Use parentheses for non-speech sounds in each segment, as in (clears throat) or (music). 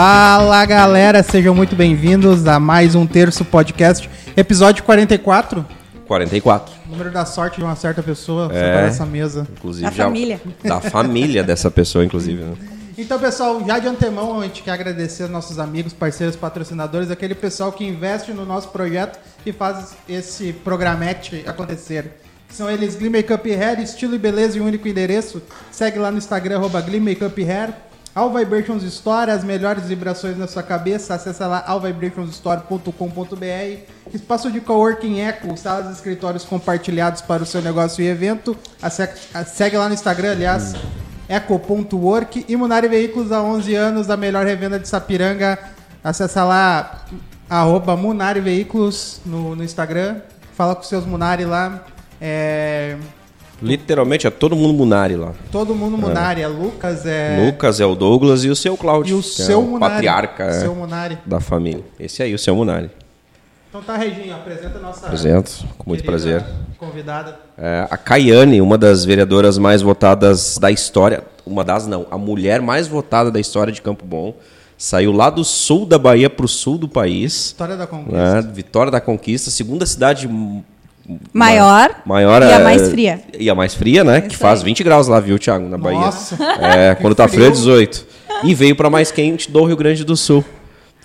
Fala galera, sejam muito bem-vindos a mais um Terço Podcast, episódio 44. 44. Número da sorte de uma certa pessoa É. sentar nessa mesa. Inclusive, Da já- família. Da família dessa pessoa, inclusive. né? Então, pessoal, já de antemão a gente quer agradecer aos nossos amigos, parceiros, patrocinadores, aquele pessoal que investe no nosso projeto e faz esse programete acontecer. São eles Glee Makeup Hair, estilo e beleza e único endereço. Segue lá no Instagram, arroba Glee Makeup Hair. All Vibrations Store, as melhores vibrações na sua cabeça. Acesse lá allvibrationsstore.com.br. Espaço de coworking Eco, salas e escritórios compartilhados para o seu negócio e evento. Segue lá no Instagram, aliás, eco.work. E Munari Veículos há 11 anos, a melhor revenda de Sapiranga. Acesse lá, arroba Munari Veículos no, no Instagram. Fala com seus Munari lá. É, Literalmente é todo mundo Munari lá. todo mundo Munari, é Lucas, é... Lucas é o Douglas e o seu Cláudio. E o é seu o Munari. patriarca é, Seu Munari. da família. Esse aí, o seu Munari. Então tá, Reginho, apresenta a nossa Apresento, com muito prazer. convidada. É, a Caiane, uma das vereadoras mais votadas da história. Uma das, não. A mulher mais votada da história de Campo Bom. Saiu lá do sul da Bahia para o sul do país. História da Conquista. né? Vitória da Conquista, segunda cidade Maior maior e a é- mais fria. E a mais fria, né? que faz aí. 20 graus lá, viu, Thiago, na Bahia. Nossa. É, (laughs) quando tá frio é 18. E veio para mais quente do Rio Grande do Sul.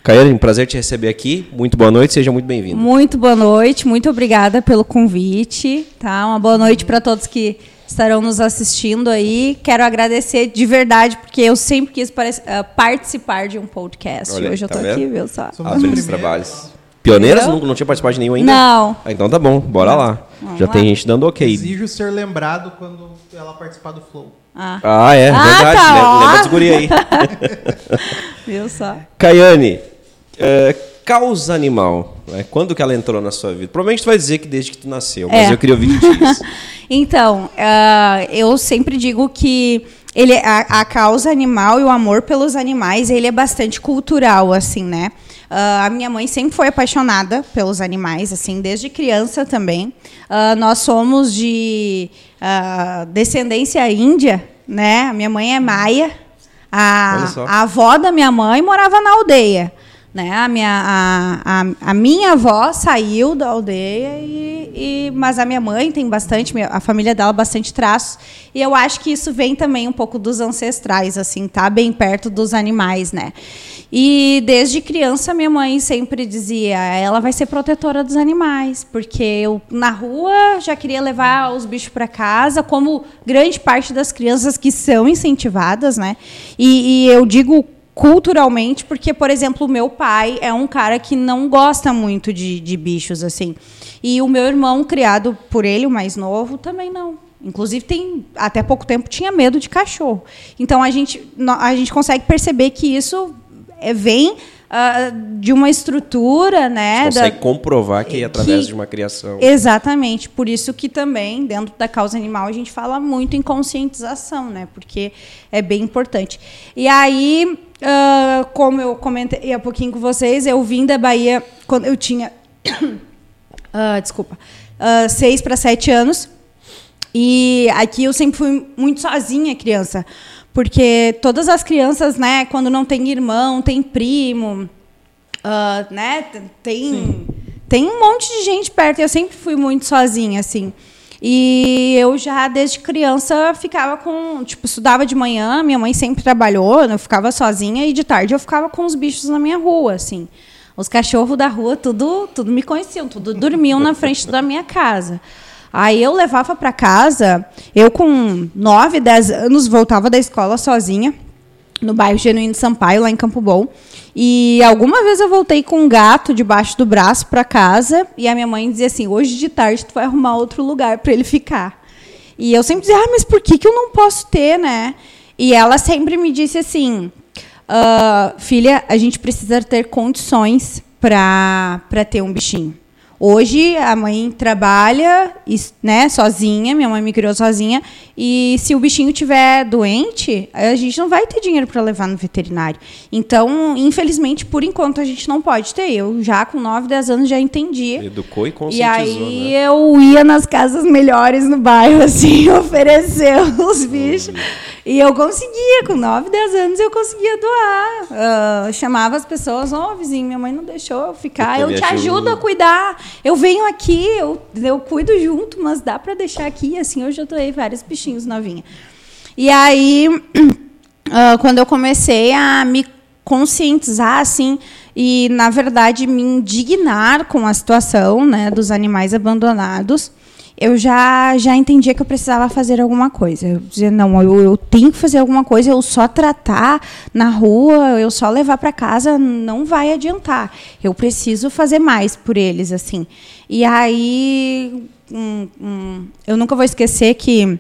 Caiane, um prazer te receber aqui. Muito boa noite, seja muito bem-vindo. Muito boa noite, muito obrigada pelo convite, tá? Uma boa noite para todos que estarão nos assistindo aí. Quero agradecer de verdade, porque eu sempre quis ah, participar de um podcast. Olha Hoje eu tá tô vendo? aqui, viu só? Somos Abrindo os trabalhos. Pioneiras? Não, não tinha participado de nenhum ainda? Não. Ah, então tá bom, bora lá. Vamos Já lá. tem gente dando ok. Exijo ser lembrado quando ela participar do Flow. Ah, Ah, é, Ah, verdade. tá, né? ó. Lembra dos guri aí. (laughs) viu só? Caiane, é, causa animal. né? Quando que ela entrou na sua vida? Provavelmente tu vai dizer que desde que tu nasceu, mas É. eu queria ouvir isso. (laughs) Então, ah, eu sempre digo que ele, a, a causa animal e o amor pelos animais, ele é bastante cultural, assim, né? Ah, a minha mãe sempre foi apaixonada pelos animais, assim, desde criança também. Ah, nós somos de ah, descendência índia, né? A minha mãe é maia. A, a avó da minha mãe morava na aldeia. Né? A, minha, a, a, a minha avó saiu da aldeia, e, e- mas a minha mãe tem bastante, a família dela bastante traços. E eu acho que isso vem também um pouco dos ancestrais, assim, tá bem perto dos animais, né? E desde criança minha mãe sempre dizia, ela vai ser protetora dos animais, porque eu na rua já queria levar os bichos para casa, como grande parte das crianças que são incentivadas, né? E, e eu digo culturalmente, porque, por exemplo, o meu pai é um cara que não gosta muito de, de bichos, assim. E o meu irmão, criado por ele, o mais novo, também não. Inclusive, tem, até pouco tempo tinha medo de cachorro. Então, a gente, a gente consegue perceber que isso é, vem ah, de uma estrutura, né? da- Consegue comprovar que é através que- de uma criação. Exatamente, por isso que também dentro da causa animal a gente fala muito em conscientização, né? Porque é bem importante. E aí, ah, como eu comentei há pouquinho com vocês, eu vim da Bahia quando eu tinha, (coughs) ah, desculpa, ah, seis para sete anos. E aqui eu sempre fui muito sozinha, criança. Porque todas as crianças, né, quando não tem irmão, tem primo, ah, né, tem, tem um monte de gente perto. Eu sempre fui muito sozinha, assim. E eu já, desde criança, ficava com. Tipo, estudava de manhã, minha mãe sempre trabalhou, eu ficava sozinha, e de tarde eu ficava com os bichos na minha rua, assim. Os cachorros da rua, tudo, tudo me conheciam, tudo dormiam na frente da minha casa. Aí eu levava para casa, eu com 9, 10 anos voltava da escola sozinha, no bairro Genuíno Sampaio, lá em Campo Bom. E alguma vez eu voltei com um gato debaixo do braço para casa e a minha mãe dizia assim: hoje de tarde tu vai arrumar outro lugar para ele ficar. E eu sempre dizia: ah, mas por que, que eu não posso ter, né? E ela sempre me disse assim: "Ah, filha, a gente precisa ter condições para ter um bichinho. Hoje a mãe trabalha, né, sozinha, minha mãe me criou sozinha, e se o bichinho tiver doente, a gente não vai ter dinheiro para levar no veterinário. Então, infelizmente, por enquanto a gente não pode ter. Eu já com 9, 10 anos já entendi. Educou e E conscientizou, aí né? eu ia nas casas melhores no bairro, (laughs) assim, oferecer os bichos. E eu conseguia, com 9, 10 anos eu conseguia doar. Uh, chamava as pessoas, ó, oh, vizinho, minha mãe não deixou eu ficar, eu, eu te ajudo a cuidar. Eu venho aqui, eu, eu cuido junto, mas dá para deixar aqui. Assim, eu doei vários bichinhos novinha. E aí, uh, (clears throat) quando eu comecei a me conscientizar, assim, e, na verdade, me indignar com a situação né, dos animais abandonados, eu já, já entendia que eu precisava fazer alguma coisa. Eu dizia, não, eu, eu tenho que fazer alguma coisa, eu só tratar na rua, eu só levar para casa, não vai adiantar. Eu preciso fazer mais por eles, assim. E aí, hum, hum, eu nunca vou esquecer que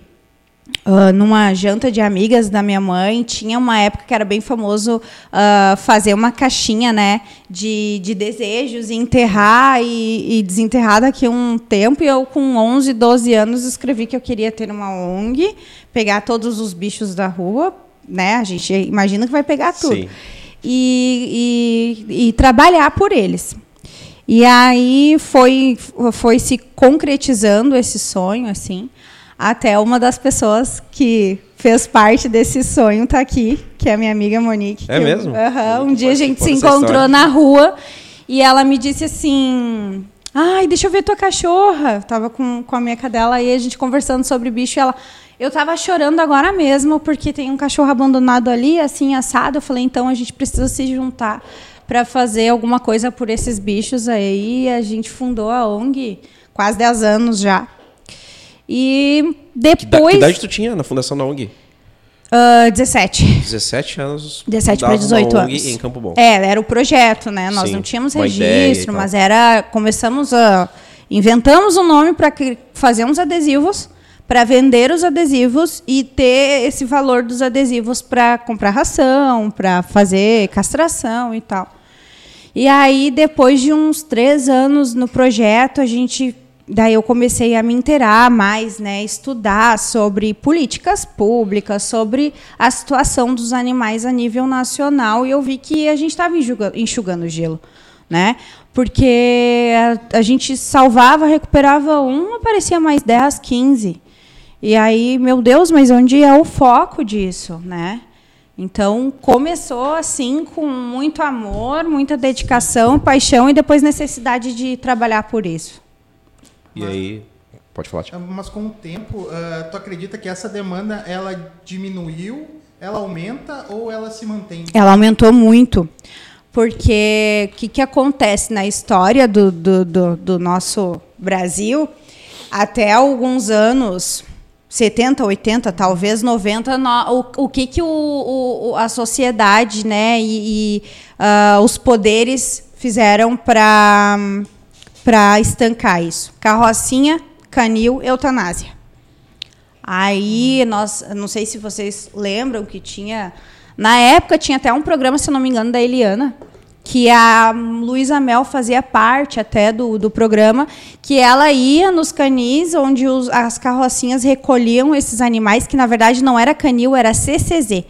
Uh, numa janta de amigas da minha mãe, tinha uma época que era bem famoso uh, fazer uma caixinha né, de, de desejos e enterrar e, e, desenterrar daqui a um tempo. E eu, com 11, 12 anos, escrevi que eu queria ter uma ONG, pegar todos os bichos da rua, né? A gente imagina que vai pegar tudo. E, e, e trabalhar por eles. E aí foi, foi se concretizando esse sonho, assim. Até uma das pessoas que fez parte desse sonho está aqui, que é a minha amiga Monique. É mesmo? Eu, um dia a gente se encontrou na rua e ela me disse assim: Ai, deixa eu ver tua cachorra. Eu tava com, com a minha cadela aí, a gente conversando sobre bicho, e ela. Eu tava chorando agora mesmo, porque tem um cachorro abandonado ali, assim, assado. Eu falei, então a gente precisa se juntar para fazer alguma coisa por esses bichos aí. A gente fundou a ONG, quase 10 anos já. E depois. Que idade tu tinha na fundação da ONG? Uh, 17. 17 anos. 17 para 18 anos. em Campo Bom. É, era o projeto, né? Nós Sim, não tínhamos registro, mas era. Começamos a. Inventamos um nome para fazer uns adesivos, para vender os adesivos e ter esse valor dos adesivos para comprar ração, para fazer castração e tal. E aí, depois de uns três anos no projeto, a gente daí eu comecei a me inteirar mais, né, estudar sobre políticas públicas, sobre a situação dos animais a nível nacional, e eu vi que a gente estava enxugando gelo, né? Porque a, a, gente salvava, recuperava um, aparecia mais 10, 15. E aí, meu Deus, mas onde é o foco disso, né? Então, começou assim com muito amor, muita dedicação, paixão e depois necessidade de trabalhar por isso. E mas, aí, pode falar. Tipo. Mas com o tempo, uh, tu acredita que essa demanda ela diminuiu, ela aumenta ou ela se mantém? Ela aumentou muito. Porque o que, que acontece na história do, do, do, do nosso Brasil? Até alguns anos, 70, 80, talvez 90, no, o, o que, que o, o, a sociedade né, e, e uh, os poderes fizeram para para estancar isso. Carrocinha, canil, eutanásia. Aí nós, não sei se vocês lembram que tinha, na época tinha até um programa, se não me engano, da Eliana, que a Luísa Mel fazia parte até do, do programa, que ela ia nos canis onde os, as carrocinhas recolhiam esses animais, que na verdade não era canil, era CCZ,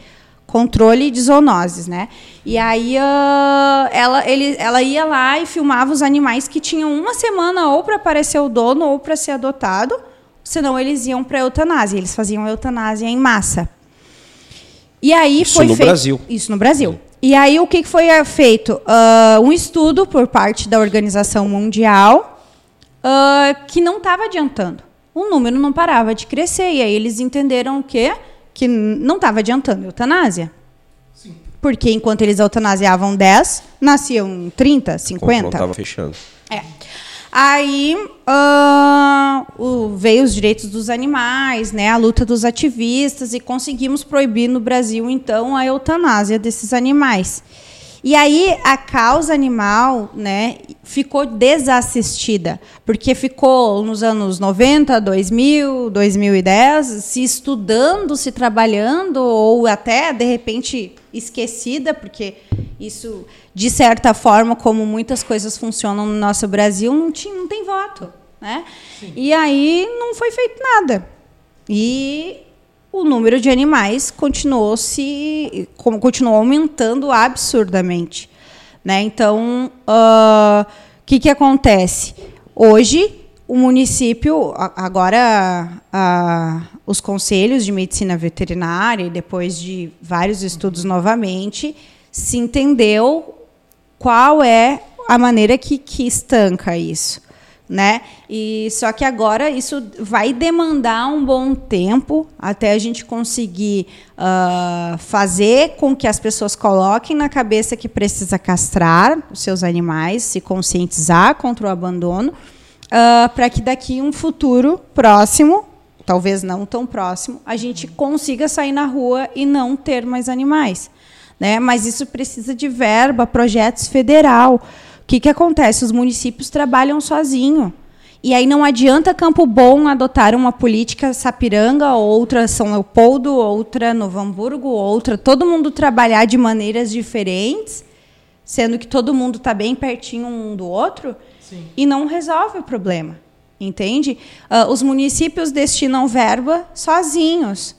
controle de zoonoses, né? E aí uh, ela, ele, ela ia lá e filmava os animais que tinham uma semana ou para aparecer o dono ou para ser adotado, senão eles iam para eutanásia. Eles faziam eutanásia em massa. E aí isso foi no feito, Brasil. Isso no Brasil. E aí o que foi feito? Uh, um estudo por parte da Organização Mundial uh, que não estava adiantando. O número não parava de crescer. E aí eles entenderam o quê? Que não estava adiantando eutanásia. Sim. Porque enquanto eles eutanasiavam 10, nasciam 30, 50. estava fechando. É. Aí uh, o, veio os direitos dos animais, né, a luta dos ativistas, e conseguimos proibir no Brasil, então, a eutanásia desses animais. E aí a causa animal, né, ficou desassistida, porque ficou nos anos 90, 2000, 2010 se estudando, se trabalhando ou até de repente esquecida, porque isso de certa forma, como muitas coisas funcionam no nosso Brasil, não, tinha, não tem voto, né? E aí não foi feito nada. E o número de animais continuou se continuou aumentando absurdamente, né? Então, o uh, que que acontece? Hoje, o município, agora a, os conselhos de medicina veterinária, depois de vários estudos novamente, se entendeu qual é a maneira que, que estanca isso. Né? E só que agora isso vai demandar um bom tempo até a gente conseguir uh, fazer com que as pessoas coloquem na cabeça que precisa castrar os seus animais, se conscientizar contra o abandono, uh, para que daqui um futuro próximo, talvez não tão próximo, a gente consiga sair na rua e não ter mais animais. Né? Mas isso precisa de verba, projetos federal. O que, que acontece? Os municípios trabalham sozinhos. E aí não adianta Campo Bom adotar uma política Sapiranga, outra São Leopoldo, outra Novo Hamburgo, outra. Todo mundo trabalhar de maneiras diferentes, sendo que todo mundo está bem pertinho um do outro, Sim. e não resolve o problema. Entende? Uh, os municípios destinam verba sozinhos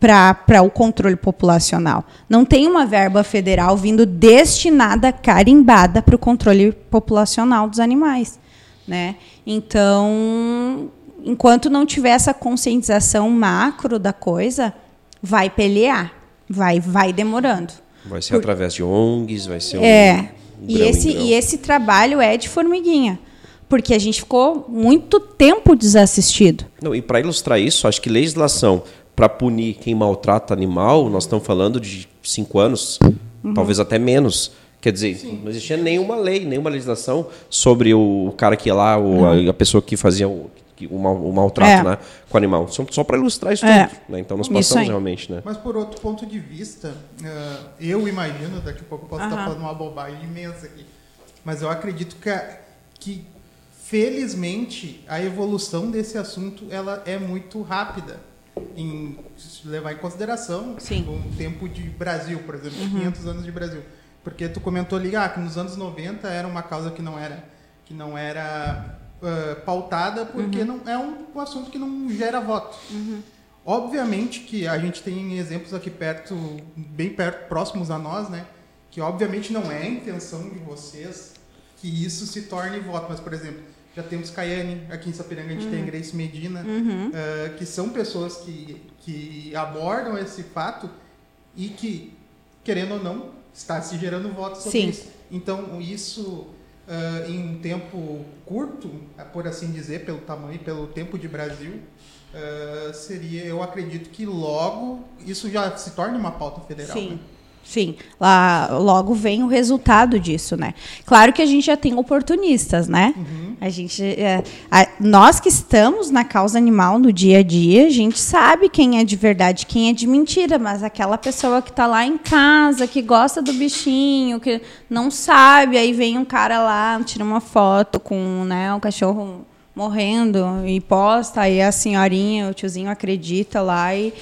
para o controle populacional. Não tem uma verba federal vindo destinada, carimbada para o controle populacional dos animais. Né? Então, enquanto não tiver essa conscientização macro da coisa, vai pelear, vai, vai demorando. Vai ser Por... através de ONGs, vai ser é, um e esse e esse trabalho é de formiguinha, porque a gente ficou muito tempo desassistido. Não, e para ilustrar isso, acho que legislação para punir quem maltrata animal, nós estamos falando de cinco anos, uhum. talvez até menos. Quer dizer, Sim. não existia nenhuma lei, nenhuma legislação sobre o cara que ia lá, ou a, a, pessoa que fazia o, o, mal, o maltrato é. né, com o animal. Só, só para ilustrar isso é. tudo. Né? Então nós passamos realmente. Né? Mas por outro ponto de vista, uh, eu imagino, daqui a pouco eu posso estar falando uma bobagem imensa aqui, mas eu acredito que, que felizmente a evolução desse assunto ela é muito rápida em levar em consideração Sim. um tempo de Brasil, por exemplo, uhum. 500 anos de Brasil. Porque tu comentou ali ah, que nos anos 90 era uma causa que não era que não era uh, pautada porque uhum. não é um, assunto que não gera voto. Uhum. Obviamente que a gente tem exemplos aqui perto, bem perto, próximos a nós, né? Que obviamente não é a intenção de vocês que isso se torne voto, mas por exemplo, já temos Caiane, aqui em Sapiranga a gente uhum. tem Grace Medina, uhum. uh, que são pessoas que, que abordam esse fato e que, querendo ou não, está se gerando votos sobre Sim. isso. Então, isso uh, em um tempo curto, por assim dizer, pelo tamanho, pelo tempo de Brasil, uh, seria, eu acredito que logo isso já se torne uma pauta federal. Sim. Né? Sim, lá logo vem o resultado disso, né? Claro que a gente já tem oportunistas, né? Uhum. A gente, é, a, nós que estamos na causa animal no dia a dia, a gente sabe quem é de verdade, quem é de mentira, mas aquela pessoa que está lá em casa, que gosta do bichinho, que não sabe, aí vem um cara lá, tira uma foto com, né, um cachorro morrendo e posta, aí a senhorinha, o tiozinho acredita lá e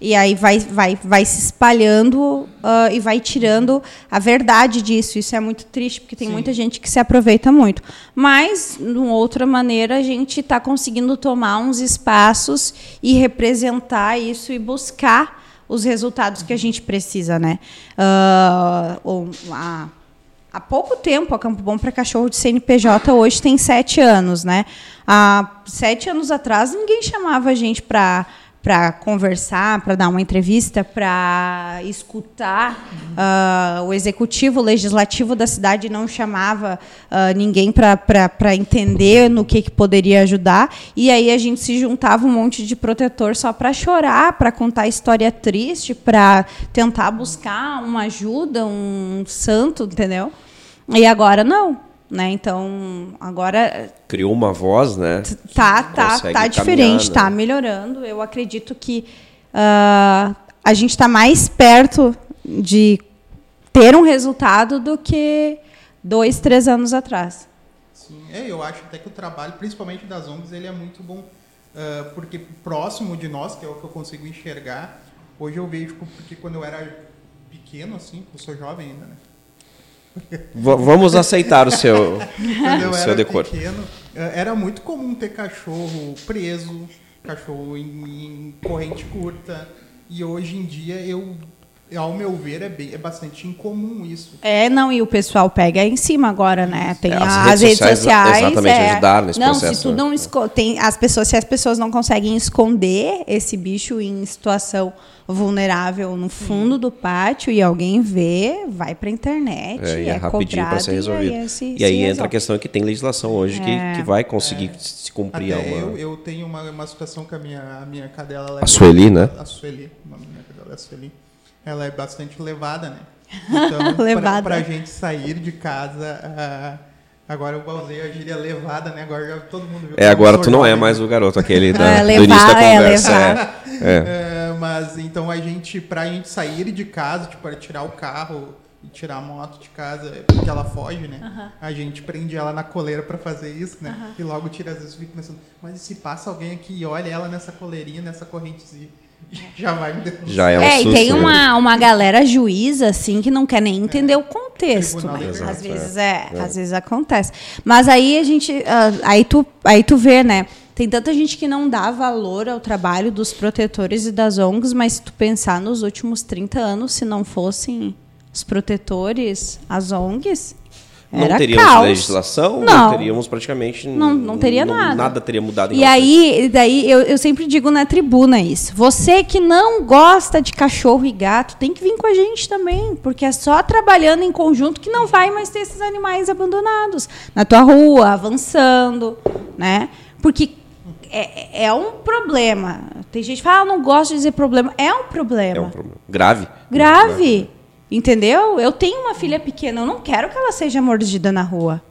e aí vai, vai, vai se espalhando uh, e vai tirando a verdade disso. Isso é muito triste, porque tem Sim. muita gente que se aproveita muito. Mas, de uma outra maneira, a gente está conseguindo tomar uns espaços e representar isso e buscar os resultados que a gente precisa. Né? Uh, há, há pouco tempo, a Campo Bom para Cachorro de CNPJ hoje tem sete anos. Né? Há sete anos atrás, ninguém chamava a gente para para conversar, para dar uma entrevista, para escutar. Uh, o executivo, o legislativo da cidade não chamava uh, ninguém para entender no que, que poderia ajudar. E aí a gente se juntava um monte de protetor só para chorar, para contar história triste, para tentar buscar uma ajuda, um santo, entendeu? E agora não. Né? Então, agora. Criou uma voz, né? Tá, tá, tá diferente, tá né? tá melhorando. Eu acredito que uh, a gente está mais perto de ter um resultado do que dois, três anos atrás. Sim, é, eu acho até que o trabalho, principalmente das ONGs, ele é muito bom. Uh, porque próximo de nós, que é o que eu consigo enxergar, hoje eu vejo, porque quando eu era pequeno, assim, eu sou jovem ainda, né? Vamos aceitar o seu, o seu era decoro. pequeno, é, era muito comum ter cachorro preso, cachorro em, em corrente curta. E hoje em dia eu ao meu ver, é, bem, é bastante incomum isso. É, não, e o pessoal pega em cima agora, né? Tem É, as, as redes redes sociais. sociais, exatamente, é. ajudaram nesse não, processo, se tu né? não esco- tem as pessoas, se as pessoas não conseguem esconder esse bicho em situação vulnerável no fundo do pátio e alguém vê, vai pra internet, É, e é, é, rapidinho para ser resolvido. E aí, se- e aí entra a questão que tem legislação hoje que, É. que vai conseguir se cumprir. Até uma... eu, eu tenho uma, uma situação com a minha, a minha cadela. ela é A Sueli, né? A Sueli, da minha cadela é a Sueli. Ela é bastante levada, né? (laughs) Então, Levada. Pra, pra gente sair de casa, ah, agora eu usei a gíria levada, né? Agora já todo mundo viu. que É, agora tu não é mais o garoto aquele (laughs) da, É, do início da levar, é, conversa. levar. É, é. É, (laughs) mas então a gente, pra gente sair de casa, tipo, para tirar o carro e tirar a moto de casa, porque ela foge, né? A gente prende ela na coleira pra fazer isso, né? E logo tira, às vezes fica pensando, mas e se passa alguém aqui e olha ela nessa coleirinha, nessa correntezinha? (laughs) Já vai me denunciar. Já é um É, e tem né? uma, uma galera juíza, assim, que não quer nem entender o contexto. Tribunal de Às vezes é, às vezes acontece. Mas aí a gente. ah, aí, tu, aí tu vê, né? Tem tanta gente que não dá valor ao trabalho dos protetores e das ONGs, mas se tu pensar nos últimos 30 anos, se não fossem os protetores, as ONGs, Não era teríamos caos. legislação, não. Não. teríamos praticamente. Não- não teria nada. Nada teria mudado em E aí, daí eu, eu sempre digo na tribuna isso. Você que não gosta de cachorro e gato, tem que vir com a gente também, porque é só trabalhando em conjunto que não vai mais ter esses animais abandonados na tua rua, avançando, né? Porque é, é um problema. Tem gente que fala, ah, não gosto de dizer problema. É um problema. É um problema. Grave. Grave. Entendeu? Eu tenho uma filha pequena, eu não quero que ela seja mordida na rua.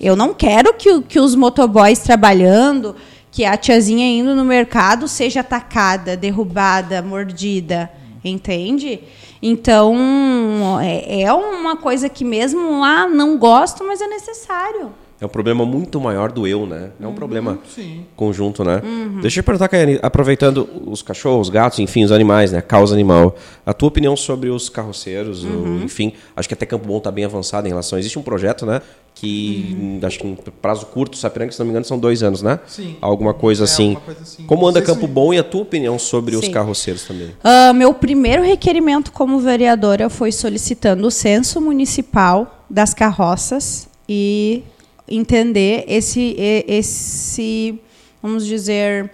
Eu não quero que, que os motoboys trabalhando, que a tiazinha indo no mercado seja atacada, derrubada, mordida. Entende? Então, é, é uma coisa que mesmo lá não gosto, mas é necessário. É um problema muito maior do eu, né? É um problema Sim. conjunto, né? Deixa eu perguntar, Kaiane, aproveitando os cachorros, os gatos, enfim, os animais, né? A causa animal. A tua opinião sobre os carroceiros, o- enfim, acho que até Campo Bom está bem avançado em relação. Existe um projeto, né? Que hum, acho que em prazo curto, Sapiranga, se não me engano, são dois anos, né? Sim. Alguma coisa É, assim. alguma coisa assim. Como anda Campo Bom e a tua opinião sobre os Sim. carroceiros também? Ah, meu primeiro requerimento como vereadora foi solicitando o censo municipal das carroças e entender esse, esse vamos dizer,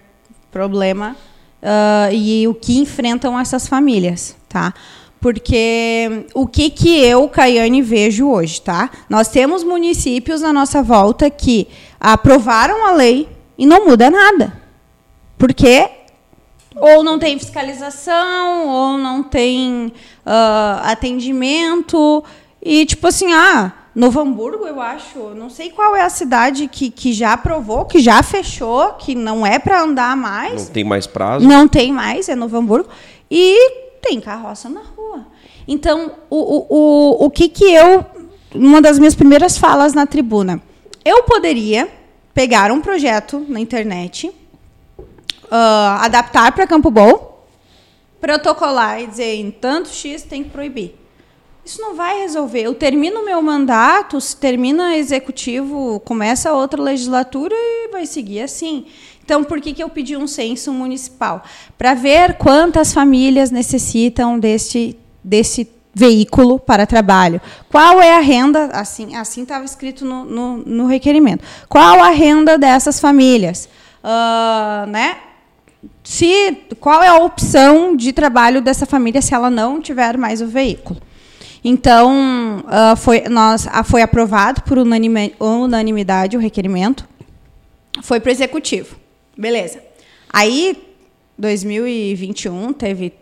problema ah, e o que enfrentam essas famílias, tá? Porque o que, que eu, Caiane, vejo hoje, tá? Nós temos municípios na nossa volta que aprovaram a lei e não muda nada. Porque ou não tem fiscalização, ou não tem ah, atendimento. E, tipo assim, ah, Novo Hamburgo, eu acho, não sei qual é a cidade que, que já aprovou, que já fechou, que não é para andar mais. Não tem mais prazo? Não tem mais, é Novo Hamburgo. E tem carroça na rua. Então, o, o, o, o que que eu... Uma das minhas primeiras falas na tribuna. Eu poderia pegar um projeto na internet, ah, adaptar para Campo Bom, protocolar e dizer em tanto X tem que proibir. Isso não vai resolver. Eu termino o meu mandato, se termina executivo, começa outra legislatura e vai seguir assim. Então, por que, que eu pedi um censo municipal? Para ver quantas famílias necessitam deste, desse veículo para trabalho. Qual é a renda? Assim assim estava escrito no, no, no requerimento. Qual a renda dessas famílias? Ah, né? se qual é a opção de trabalho dessa família se ela não tiver mais o veículo. Então, ah, foi, nós, ah, foi aprovado por unanimidade o requerimento, foi para o executivo. Beleza. Aí, 2021, teve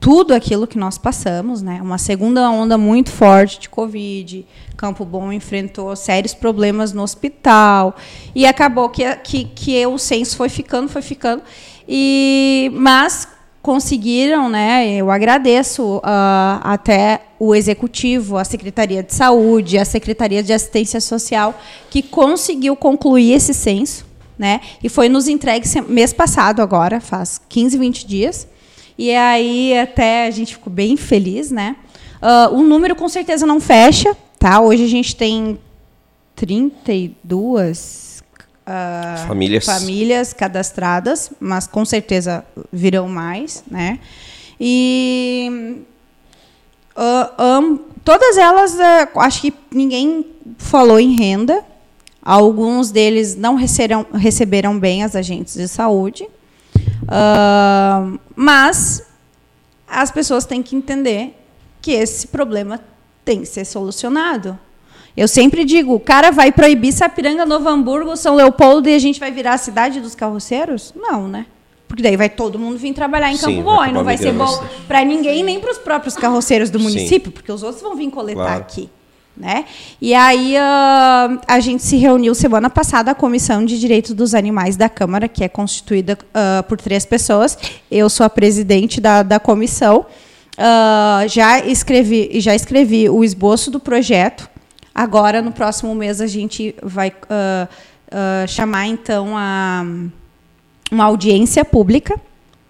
tudo aquilo que nós passamos, né? Uma segunda onda muito forte de Covid. Campo Bom enfrentou sérios problemas no hospital. E acabou que, que, que o censo foi ficando, foi ficando. E, mas conseguiram, né? Eu agradeço ah, até o executivo, a Secretaria de Saúde, a Secretaria de Assistência Social, que conseguiu concluir esse censo, né? E foi nos entregue mês passado agora, faz 15, 20 dias. E aí até a gente ficou bem feliz, né? Ah, o número com certeza não fecha, tá? Hoje a gente tem 32 ah, Famílias. famílias cadastradas, mas com certeza virão mais, né? E ah, am- todas elas, ah, acho que ninguém falou em renda. Alguns deles não receberam, receberam bem as agentes de saúde. Ah, mas as pessoas têm que entender que esse problema tem que ser solucionado. Eu sempre digo, o cara vai proibir Sapiranga, Novo Hamburgo, São Leopoldo e a gente vai virar a cidade dos carroceiros? Não, né? Porque daí vai todo mundo vir trabalhar em Sim, Campo vai Bom, e não vai ser bom para ninguém, nem para os próprios carroceiros do Sim. município, porque os outros vão vir coletar Claro. aqui. Né? E aí ah, a gente se reuniu semana passada a Comissão de Direitos dos Animais da Câmara, que é constituída ah, por três pessoas. Eu sou a presidente da, da comissão. Ah, já escrevi já escrevi o esboço do projeto. Agora, no próximo mês, a gente vai ah, ah, chamar então a uma audiência pública,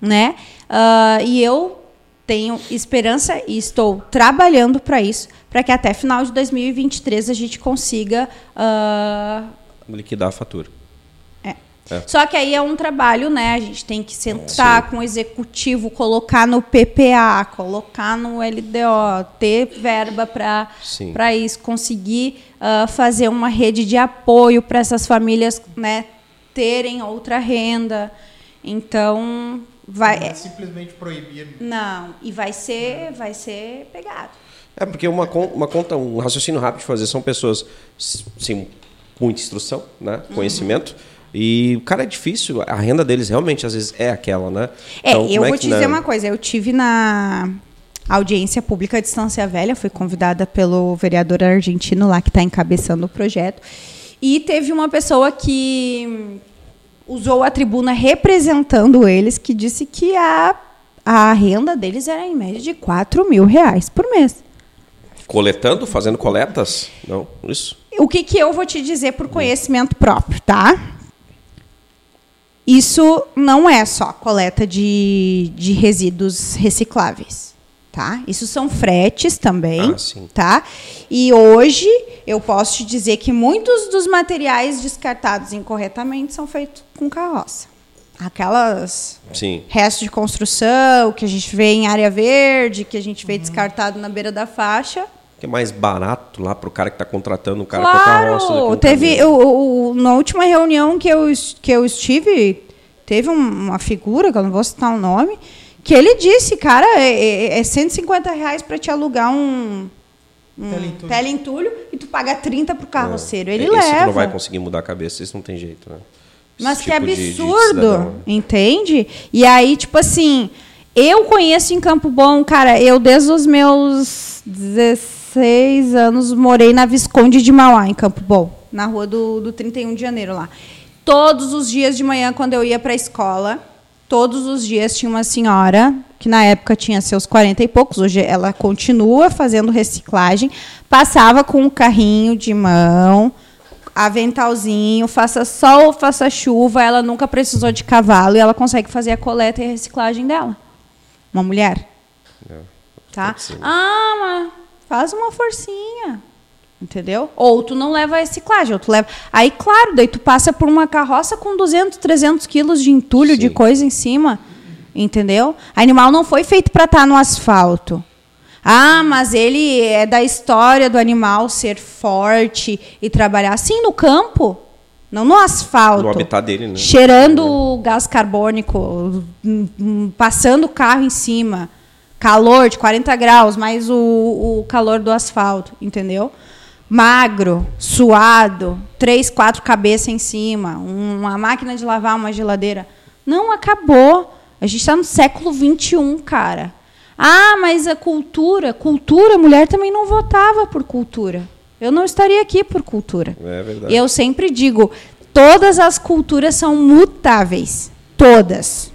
né? Ah, e eu tenho esperança e estou trabalhando para isso, para que até final de 2023 a gente consiga. Liquidar a fatura. É. É. Só que aí é um trabalho, né? A gente tem que sentar com o executivo, colocar no PPA, colocar no LDO, ter verba para isso, conseguir ah, fazer uma rede de apoio para essas famílias, né? Terem outra renda. Então, vai. Não é simplesmente proibir. Não, e vai ser, vai ser pegado. É porque uma, uma conta, um raciocínio rápido de fazer são pessoas sem muita instrução, né? Uhum. E o cara é difícil, a renda deles realmente às vezes é aquela, né? É, Então, eu como vou que, te dizer né? uma coisa. Eu tive na audiência pública de Estância Velha, fui convidada pelo vereador argentino lá que está encabeçando o projeto. E teve uma pessoa que usou a tribuna representando eles, que disse que a, a renda deles era em média de 4 mil reais por mês. Coletando, fazendo coletas? Não, isso. O que, que eu vou te dizer por conhecimento próprio, tá? Isso não é só coleta de, de resíduos recicláveis, tá? Isso são fretes também, Ah, tá? E hoje eu posso te dizer que muitos dos materiais descartados incorretamente são feitos com carroça. Aquelas Sim. restos de construção que a gente vê em área verde, que a gente vê descartado na beira da faixa, Que é mais barato lá pro cara que tá contratando o cara com a carroça. Claro! um Teve, o, o- na última reunião que eu, que eu estive, teve um- uma figura, que eu não vou citar o nome, que ele disse, cara, é, é, é 150 reais para te alugar um, um teleentulho e tu paga 30 pro carroceiro. Ele Esse leva. que não vai conseguir mudar a cabeça, isso não tem jeito, né? Esse Mas que tipo de- de absurdo, entende? E aí, tipo assim, eu conheço em Campo Bom, cara, eu desde os meus 16 anos morei na Visconde de Mauá, em Campo Bom, na rua do, do 31 de janeiro lá. Todos os dias de manhã, quando eu ia para a escola, todos os dias tinha uma senhora, que na época tinha seus 40 e poucos, hoje ela continua fazendo reciclagem, passava com um carrinho de mão, aventalzinho, faça sol, faça chuva, ela nunca precisou de cavalo e ela consegue fazer a coleta e a reciclagem dela. Uma mulher. Tá? Pode ser. Ah, mas faz uma forcinha. Entendeu? Ou tu não leva a reciclagem, ou tu leva. Aí, claro, daí tu passa por uma carroça com 200, 300 quilos de entulho, de Sim. coisa em cima. Entendeu? Animal não foi feito para estar no asfalto. Ah, mas ele é da história do animal ser forte e trabalhar assim no campo, não no asfalto. No habitat dele, né? Cheirando gás carbônico, hum, hum, passando o carro em cima, calor de 40 graus, mais o, o calor do asfalto, entendeu? Magro, suado, três, quatro cabeças em cima, uma máquina de lavar, uma geladeira. Não acabou. A gente está no século XXI, cara. Ah, mas a cultura, cultura, mulher também não votava por cultura. Eu não estaria aqui por cultura. É verdade. Eu sempre digo, todas as culturas são mutáveis. Todas.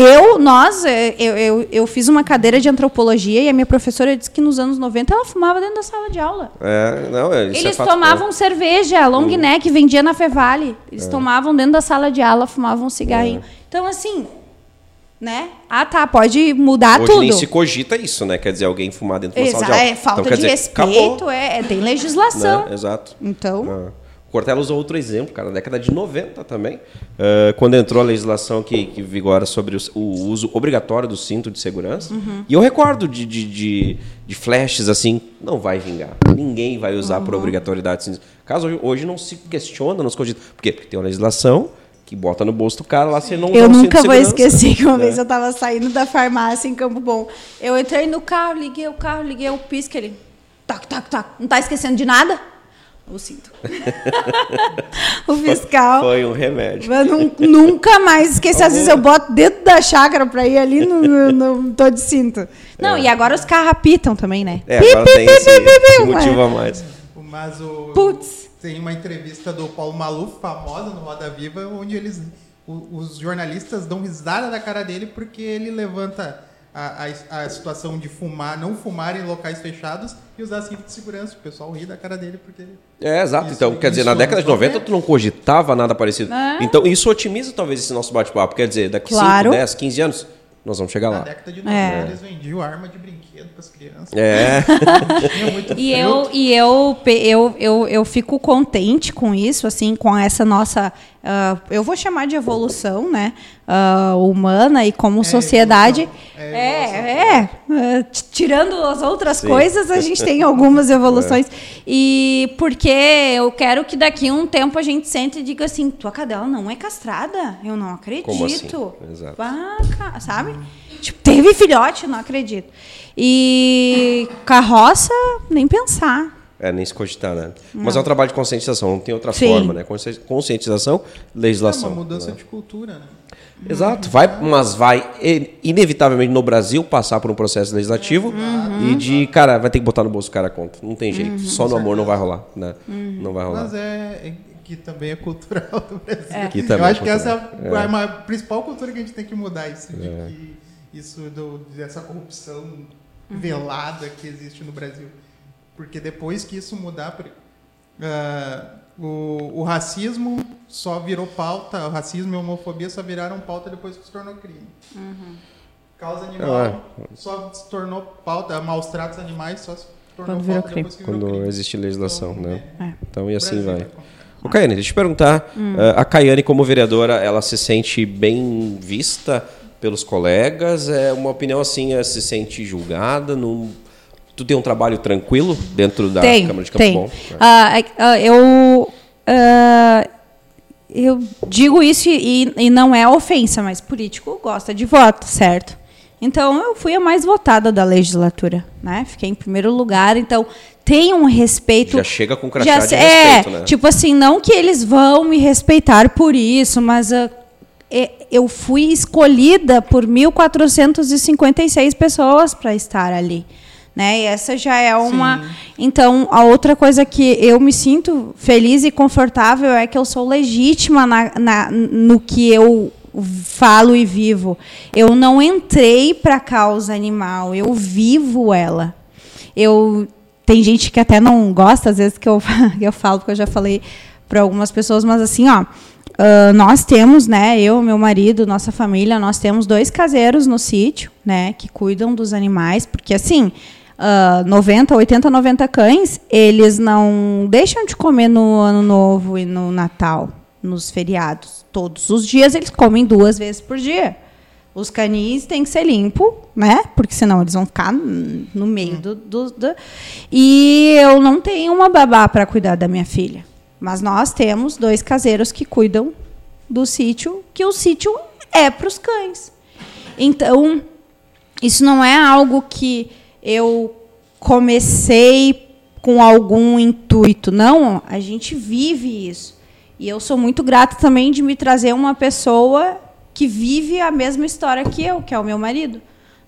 Eu, nós, eh, eu, eu, eu fiz uma cadeira de antropologia e a minha professora disse que nos anos 90 ela fumava dentro da sala de aula. É, não, é, isso Eles é tomavam cerveja, long neck, vendia na Fevale. Eles É. tomavam dentro da sala de aula, fumavam um cigarrinho. Então, assim, né? Ah, tá, pode mudar Hoje tudo. nem se cogita isso, né? Quer dizer, alguém fumar dentro Exa sala de aula. é falta Então, de dizer, respeito, acabou, é, é, tem legislação. né? Exato. Então, Ah. Cortella usou outro exemplo, cara, na década de 90 também, uh, quando entrou a legislação que, que vigora sobre o, o, uso obrigatório do cinto de segurança. Uhum. E eu recordo de, de, de, de, flashes assim, não vai vingar. Ninguém vai usar uhum. por obrigatoriedade. Caso hoje, hoje não se questiona, não se cogita. Por quê? Porque tem uma legislação que bota no bolso do cara lá, você não Eu nunca vou esquecer que uma é. vez eu estava saindo da farmácia em Campo Bom. Eu entrei no carro, liguei o carro, liguei o pisca, ele... Tac, tac, tac. Não está esquecendo de nada? O cinto. (laughs) o fiscal. Foi um remédio. Eu nunca mais esqueci. Às vezes eu boto dentro da chácara para ir ali no, no, no tô de cinto. Não, é. e agora os carros apitam também, né? É, agora pi, tem pi, esse, pi, esse motivo a mais. Mas o. Putz. Tem uma entrevista do Paulo Maluf, famosa no Roda Viva, onde eles, os jornalistas dão risada da cara dele porque ele levanta a, a, a, situação de fumar, não fumar em locais fechados e usar cinto de segurança. O pessoal ri da cara dele porque. É, exato. Isso, então, quer dizer, na década de 90 tu não cogitava nada parecido. É. Então, isso otimiza talvez esse nosso bate-papo. Quer dizer, daqui claro. 5, 10, 15 anos, nós vamos chegar lá. Na década de 90 é. eles vendiam arma de brinquedo para as crianças. É. e eu, e eu, eu, eu, eu fico contente com isso, assim, com essa nossa. Uh, eu vou chamar de evolução, né? Uh, humana e como é, sociedade. É, é, é, uh, tirando as outras Sim. coisas, a gente tem algumas (laughs) evoluções. É. E porque eu quero que daqui a um tempo a gente sente e diga assim: tua cadela não é castrada? Eu não acredito. Como assim? Exato. Ah, sabe? Tipo, teve filhote, não acredito. E carroça, nem pensar. É, nem se cogitar, né? Não. Mas é um trabalho de conscientização, não tem outra Sim. forma, né? Conscientização, legislação. É uma mudança né? de cultura, né? Exato, vai, mas vai inevitavelmente no Brasil passar por um processo legislativo uhum. e de, cara, vai ter que botar no bolso o cara a conta. Não tem jeito. Uhum. Só no amor não vai rolar, né? Uhum. Não vai rolar. Mas é, é que também é cultural do Brasil. É. Eu acho é que essa é, é a principal cultura que a gente tem que mudar, isso de é. que isso do, dessa corrupção uhum. velada que existe no Brasil. Porque depois que isso mudar, uh, o, o, racismo só virou pauta, o racismo e a homofobia só viraram pauta depois que se tornou crime. Uhum. Causa animal é. só se tornou pauta, maus tratos animais só se tornou Quando pauta depois que virou Quando crime. existe legislação, então, né? É. Então, e assim vai. O Caiane, deixa eu te perguntar, hum. uh, a Caiane como vereadora, ela se sente bem vista pelos colegas? É uma opinião assim, é, se sente julgada? Não... Tu tem um trabalho tranquilo dentro da Câmara de Campo tem. Bom? Uh, eu, uh, eu digo isso e, e não é ofensa, mas político gosta de voto, certo? Então eu fui a mais votada da legislatura, né? Fiquei em primeiro lugar, então tem um respeito. Já chega com crachá já, de é, respeito, né? Tipo assim, não que eles vão me respeitar por isso, mas uh, eu fui escolhida por 1.456 pessoas para estar ali. Né? E essa já é uma. Sim. Então, a outra coisa que eu me sinto feliz e confortável é que eu sou legítima na, na no que eu falo e vivo. Eu não entrei para a causa animal, eu vivo ela. Eu tem gente que até não gosta às vezes que eu, (laughs) eu falo, porque eu já falei para algumas pessoas, mas assim, ó, Uh, nós temos, né, eu, meu marido, nossa família, nós temos dois caseiros no sítio, né, que cuidam dos animais, porque assim, uh, 90, 80, 90 cães, eles não deixam de comer no ano novo e no Natal, nos feriados. Todos os dias eles comem duas vezes por dia. Os canis têm que ser limpo, né? Porque senão eles vão ficar no meio do, do, do... E eu não tenho uma babá para cuidar da minha filha. Mas nós temos dois caseiros que cuidam do sítio, que o sítio é para os cães. Então, isso não é algo que eu comecei com algum intuito. Não, a gente vive isso. E eu sou muito grata também de me trazer uma pessoa que vive a mesma história que eu, que é o meu marido.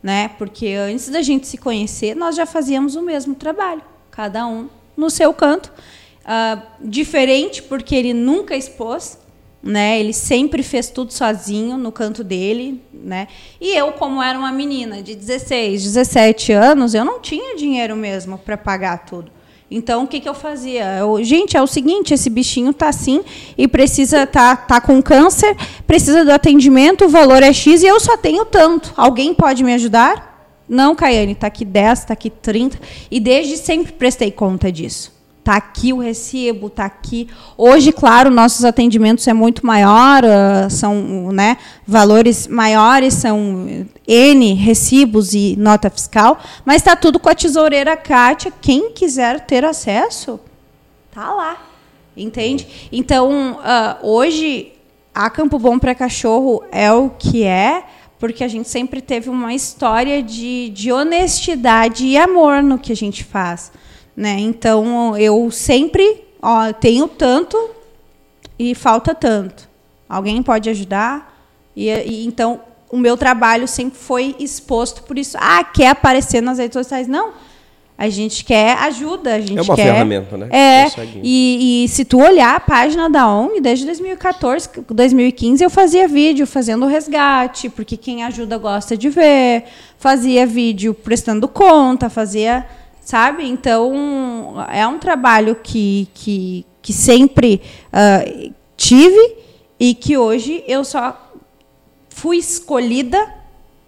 Né? Porque antes da gente se conhecer, nós já fazíamos o mesmo trabalho, cada um no seu canto. Uh, diferente porque ele nunca expôs, né? Ele sempre fez tudo sozinho no canto dele, né? E eu, como era uma menina de 16, 17 anos, eu não tinha dinheiro mesmo para pagar tudo. Então, o que, que eu fazia? Eu, gente, é o seguinte, esse bichinho tá assim e precisa tá, tá com câncer, precisa do atendimento, o valor é X e eu só tenho tanto. Alguém pode me ajudar? Não, Caiane, tá aqui 10, tá aqui 30. E desde sempre prestei conta disso Tá aqui o recibo, tá aqui. Hoje, claro, nossos atendimentos é muito maior, uh, são né, valores maiores, são N recibos e nota fiscal, mas está tudo com a tesoureira Kátia. Quem quiser ter acesso, tá lá. Entende? Então, uh, hoje, a Campo Bom para Cachorro é o que é, porque a gente sempre teve uma história de, de honestidade e amor no que a gente faz. Né? Então, eu sempre ó, tenho tanto e falta tanto. Alguém pode ajudar? E, e, então, o meu trabalho sempre foi exposto por isso. Ah, quer aparecer nas redes sociais? Não. A gente quer ajuda, a gente é uma quer... ferramenta, né? É, e, e, se tu olhar a página da ONG, desde 2014, 2015, eu fazia vídeo fazendo resgate, porque quem ajuda gosta de ver, fazia vídeo prestando conta, fazia sabe? Então, é um trabalho que, que, que sempre uh, tive e que hoje eu só fui escolhida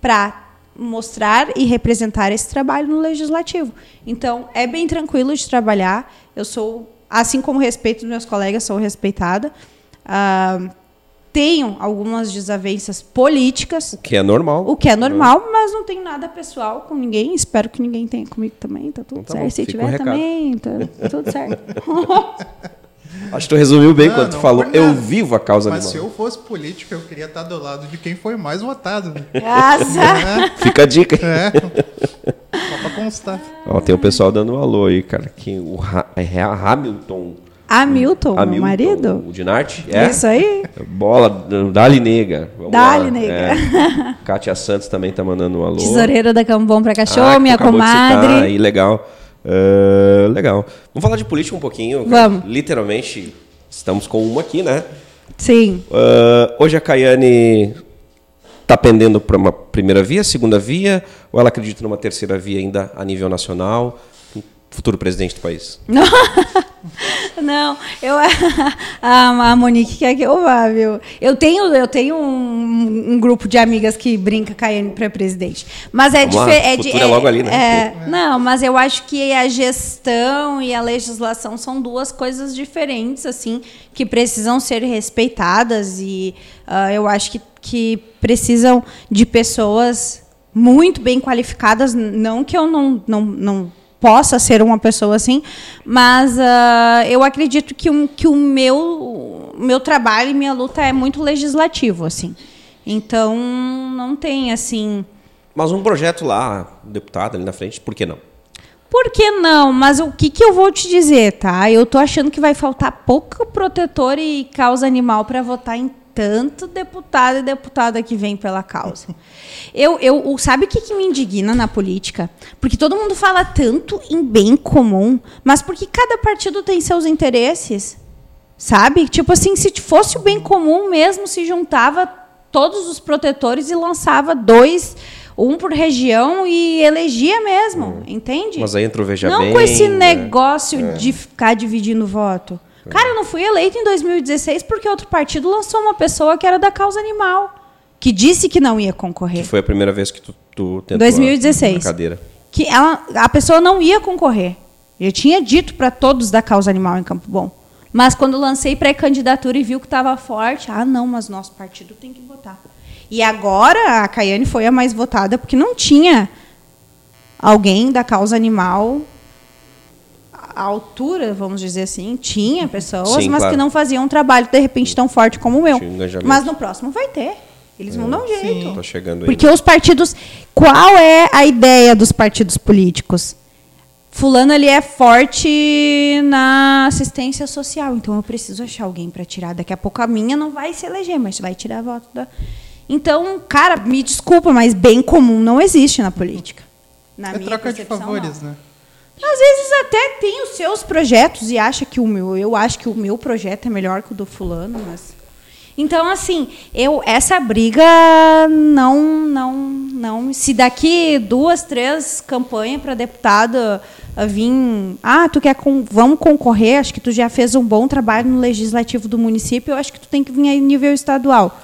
para mostrar e representar esse trabalho no legislativo. Então, é bem tranquilo de trabalhar. Eu sou, assim como respeito dos meus colegas, sou respeitada. Uh, tenho algumas desavenças políticas. O que é normal. O que é normal, mas não tenho nada pessoal com ninguém. Espero que ninguém tenha comigo também. Tá tudo então, tá certo. Bom, Se tiver um também, tá, tudo certo. (laughs) Acho que tu resumiu bem não, quando tu falou. Eu vivo a causa mas animal. Mas se eu fosse político, eu queria estar do lado de quem foi mais votado. Né? (laughs) É. Fica a dica. É. Só pra constar. Ó, tem o pessoal dando um alô aí, cara. Que o ha é Hamilton Hamilton, Hamilton, meu marido. O Dinarte? É? Isso aí. Bola, Dali Nega. Dali Nega. É. Kátia Santos também tá mandando um alô. Tesoureira da Cambom para Cachorro, ah, minha comadre. aí, legal. Uh, legal. Vamos falar de política um pouquinho. Vamos. Literalmente, estamos com uma aqui, né? Sim. Uh, hoje a Caiane está pendendo para uma primeira via, segunda via, ou ela acredita numa terceira via ainda a nível nacional? Futuro presidente do país. (laughs) Não, eu (laughs) a, a Monique quer que eu vá, viu? Eu tenho, eu tenho um, um grupo de amigas que brinca caindo para presidente. Mas é diferente. É, é, logo ali, né? É, não, mas eu acho que a gestão e a legislação são duas coisas diferentes, assim, que precisam ser respeitadas. E uh, eu acho que, que precisam de pessoas muito bem qualificadas. Não que eu não, não, não possa ser uma pessoa assim, mas uh, eu acredito que, um, que o meu, meu trabalho e minha luta é muito legislativo, assim. Então, não tem, assim... Mas um projeto lá, deputado ali na frente, por que não? Por que não? Mas o que, que eu vou te dizer, tá? Eu tô achando que vai faltar pouco protetor e causa animal para votar em tanto deputado e deputada que vem pela causa. Eu, eu, sabe o que, que me indigna na política? Porque todo mundo fala tanto em bem comum, mas porque cada partido tem seus interesses. Sabe? Tipo assim, se fosse o bem comum mesmo, se juntava todos os protetores e lançava dois, um por região e elegia mesmo, hum. entende? Mas aí entra o Veja Não Bem, com esse né? negócio é. de ficar dividindo voto. Cara, eu não fui eleito em 2016 porque outro partido lançou uma pessoa que era da causa animal, que disse que não ia concorrer. Que foi a primeira vez que tu, tu tentou 2016. a cadeira. Que ela, a pessoa não ia concorrer. Eu tinha dito para todos da causa animal em Campo Bom. Mas quando lancei pré-candidatura e viu que estava forte, ah, não, mas nosso partido tem que votar. E agora a Caiane foi a mais votada porque não tinha alguém da causa animal a altura, vamos dizer assim, tinha pessoas, Sim, mas claro. que não faziam um trabalho de repente tão forte como o meu. Mas no próximo vai ter. Eles é, vão dar um jeito. Tá chegando Porque os partidos. Qual é a ideia dos partidos políticos? Fulano ele é forte na assistência social, então eu preciso achar alguém para tirar. Daqui a pouco a minha não vai se eleger, mas vai tirar a voto da. Então, cara, me desculpa, mas bem comum não existe na política. Na é troca de favores, não. né? Às vezes até tem os seus projetos e acha que o meu, eu acho que o meu projeto é melhor que o do fulano, mas então assim, eu essa briga não não não se daqui duas, três campanhas para deputado vir, ah, tu quer com, vamos concorrer, acho que tu já fez um bom trabalho no legislativo do município, eu acho que tu tem que vir aí nível estadual.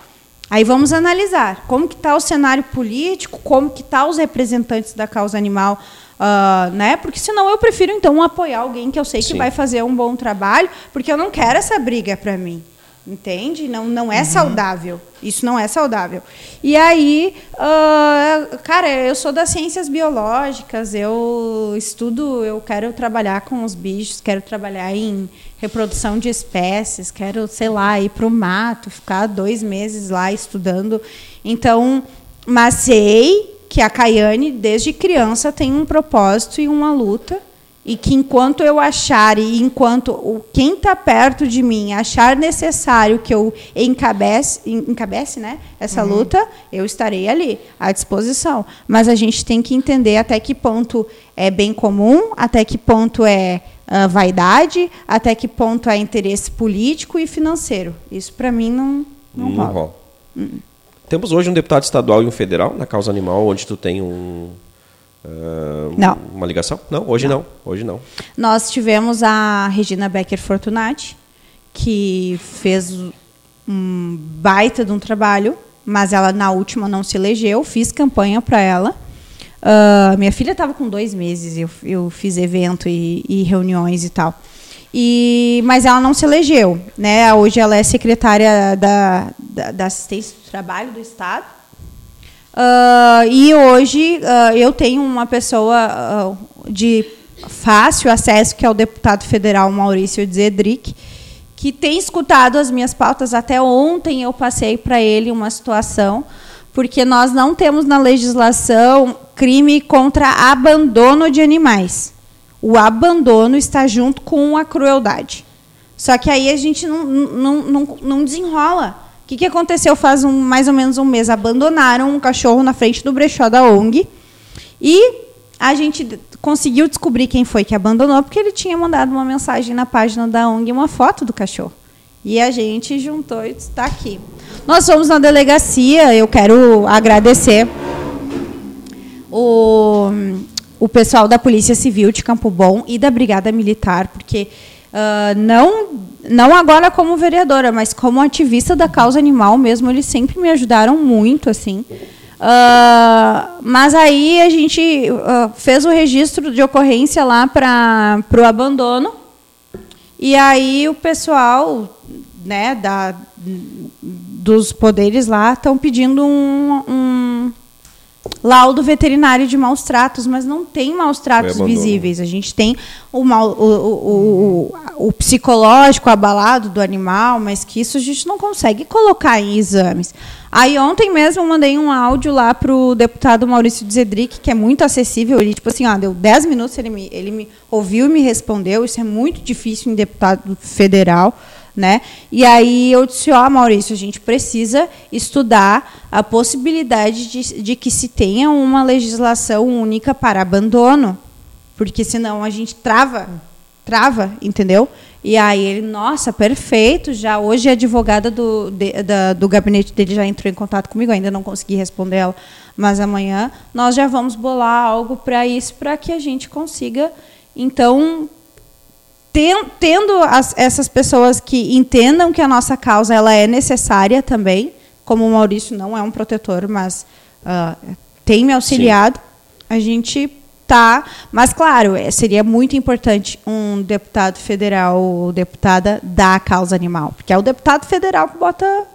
Aí vamos analisar como que está o cenário político, como que tá os representantes da causa animal Uh, né? Porque senão eu prefiro então apoiar alguém que eu sei que Sim. vai fazer um bom trabalho, porque eu não quero essa briga para mim. Entende? Não, não é saudável. Isso não é saudável. E aí, uh, cara, eu sou das ciências biológicas, eu estudo, eu quero trabalhar com os bichos, quero trabalhar em reprodução de espécies, quero, sei lá, ir para o mato, ficar dois meses lá estudando. Então, mas sei que a Caiane, desde criança, tem um propósito e uma luta e que enquanto eu achar e enquanto o, quem está perto de mim achar necessário que eu encabece, encabece né, essa uhum. luta, eu estarei ali à disposição. Mas a gente tem que entender até que ponto é bem comum, até que ponto é uh, vaidade, até que ponto é interesse político e financeiro. Isso para mim não não, não rola. Hum. Temos hoje um deputado estadual e um federal na causa animal, onde tu tem um Uh, não. Uma ligação? Não, hoje não. não. Hoje não. Nós tivemos a Regina Becker Fortunati, que fez um baita de um trabalho, mas ela na última não se elegeu. Fiz campanha para ela. Uh, minha filha estava com dois meses, eu, eu fiz evento e, e, reuniões e tal. E, mas ela não se elegeu. Né? Hoje ela é secretária da, da, da assistência do trabalho do Estado. Uh, e hoje uh, eu tenho uma pessoa uh, de fácil acesso, que é o deputado federal Maurício Zedrick, que tem escutado as minhas pautas. Até ontem eu passei para ele uma situação, porque nós não temos na legislação crime contra abandono de animais. O abandono está junto com a crueldade. Só que aí a gente não, não, não, não desenrola que, que aconteceu faz um, mais ou menos um mês? Abandonaram um cachorro na frente do brechó da ONG e a gente conseguiu descobrir quem foi que abandonou, porque ele tinha mandado uma mensagem na página da ONG, uma foto do cachorro. E a gente juntou e está aqui. Nós fomos na delegacia, eu quero agradecer o, o pessoal da Polícia Civil de Campo Bom e da Brigada Militar, porque uh, não não agora como vereadora, mas como ativista da causa animal mesmo, eles sempre me ajudaram muito, assim. Uh, mas aí a gente uh, fez o registro de ocorrência lá para o abandono. E aí o pessoal né, da, dos poderes lá estão pedindo um, um laudo veterinário de maus tratos, mas não tem maus tratos visíveis. A gente tem o, mal, o, o, o, o, psicológico abalado do animal, mas que isso a gente não consegue colocar em exames. Aí ontem mesmo eu mandei um áudio lá para o deputado Maurício Zedrick, que é muito acessível. Ele, tipo assim, ó, deu 10 minutos, ele me, ele me ouviu e me respondeu. Isso é muito difícil em deputado federal. Né? E aí eu disse, ó, oh, Maurício, a gente precisa estudar a possibilidade de, de que se tenha uma legislação única para abandono, porque senão a gente trava, trava, entendeu? E aí ele, nossa, perfeito, já hoje a advogada do, de, da, do gabinete dele já entrou em contato comigo, ainda não consegui responder ela, mas amanhã nós já vamos bolar algo para isso, para que a gente consiga, então, tendo as, essas pessoas que entendam que a nossa causa ela é necessária também, como o Maurício não é um protetor, mas uh, tem me auxiliado, Sim. a gente tá. Mas claro, é, seria muito importante um deputado federal ou deputada da causa animal, porque é o deputado federal que bota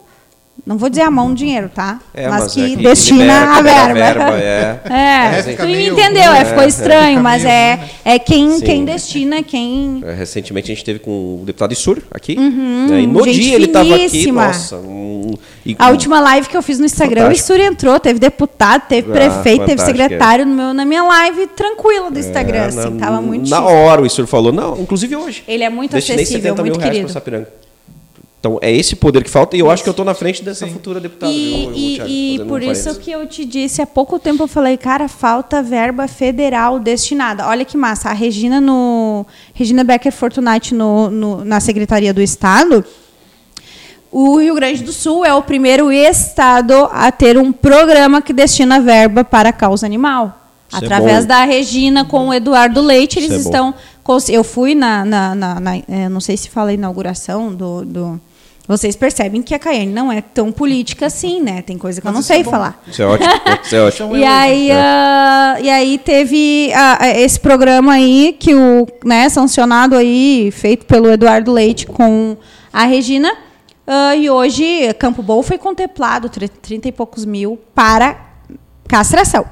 não vou dizer a mão no dinheiro, tá? É, mas, mas, que, é que destina libera, a verba. verba é, (laughs) é, é tu meio, entendeu, é, é, ficou estranho, (laughs) mas é, é quem, quem destina, quem. É, recentemente a gente teve com o deputado Issur aqui. Uhum, né, e no dia ele estava aqui. Nossa, um, e, A última live que eu fiz no Instagram, Fantástico. o Issur entrou, teve deputado, teve Ah, prefeito, teve fantástico, secretário no meu, na minha live, tranquila do Instagram, é, assim, na, tava muito Na chique. hora o Issur falou, não, inclusive hoje. Ele é muito Destinei acessível, 70 mil muito reais querido. Sapiranga. Então é esse poder que falta e eu acho que eu estou na frente dessa futura deputada. E, viu, e- Thiago? e por um isso que eu te disse há pouco tempo, eu falei, cara, falta verba federal destinada. Olha que massa. A Regina no. Regina Becker Fortunati no, no- na Secretaria do Estado. O Rio Grande do Sul é o primeiro estado a ter um programa que destina verba para a causa animal. Isso é Através bom. da Regina com o Eduardo Leite, eles Isso é estão. cons- Eu fui na. na- na- na- eh, não sei se fala inauguração do, do, Vocês percebem que a Caiane não é tão política assim, né? Tem coisa que eu não Mas é sei bom. falar. Isso é ótimo. (laughs) Isso é ótimo. E aí, ah, e aí teve ah, esse programa aí que o, né, sancionado aí, feito pelo Eduardo Leite com a Regina. ah, e hoje Campo Bom foi contemplado, tre- 30 e poucos mil, para castração.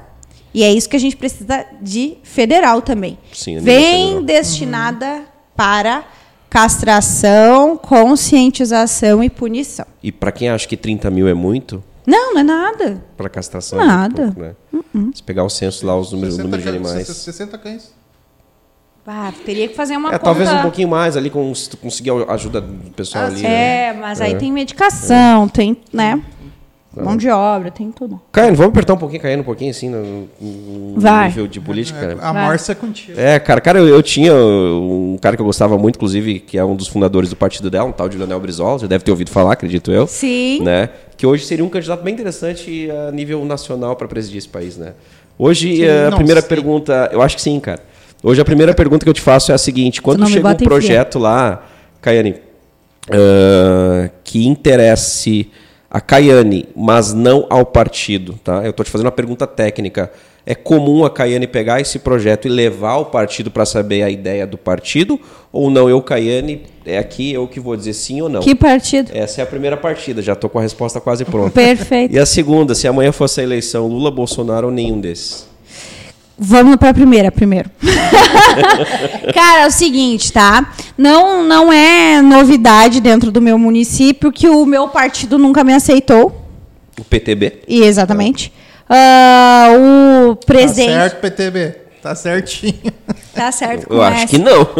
E é isso que a gente precisa de federal também. Sim, Vem federal. destinada para castração, conscientização e punição. E para quem acha que 30 mil é muito, Não, não é nada. para castração Nada. é muito pouco, né? Se pegar o censo lá, os números, 60 números de animais. 60 cães. Ah, teria que fazer uma É, conta. talvez um pouquinho mais ali, com, se tu conseguir a ajuda do pessoal Ah, ali. né? É, mas aí tem medicação, tem, né? Mão de obra, tem tudo. Caiano, vamos apertar um pouquinho, Caiano, um pouquinho assim, no, no Vai. nível de política. A Vai. Márcia é contigo. É, cara, cara, eu, eu tinha um cara que eu gostava muito, inclusive, que é um dos fundadores do partido dela, um tal de Leonel Brizola, já deve ter ouvido falar, acredito eu. Sim. Né? Que hoje seria um candidato bem interessante a nível nacional para presidir esse país, né? Hoje, Sim, eh, a não primeira sei. pergunta, eu acho que sim, cara. Hoje a primeira pergunta que eu te faço é a seguinte: quando chega um projeto lá, Caiane, ah, que interesse a Caiane, mas não ao partido, tá? Eu estou te fazendo uma pergunta técnica. É comum a Caiane pegar esse projeto e levar ao partido para saber a ideia do partido? Ou não? Eu, Caiane, é aqui eu que vou dizer sim ou não. Que partido? Essa é a primeira partida, já estou com a resposta quase pronta. (laughs) Perfeito. E a segunda, se amanhã fosse a eleição Lula, Bolsonaro ou nenhum desses? Vamos para a primeira primeiro. (laughs) Cara, é o seguinte, tá? Não, não é novidade dentro do meu município que o meu partido nunca me aceitou. O PTB? E exatamente. Ah, o Tá presidente. certo, PTB. Tá certinho. Tá certo. Eu acho que não. Tá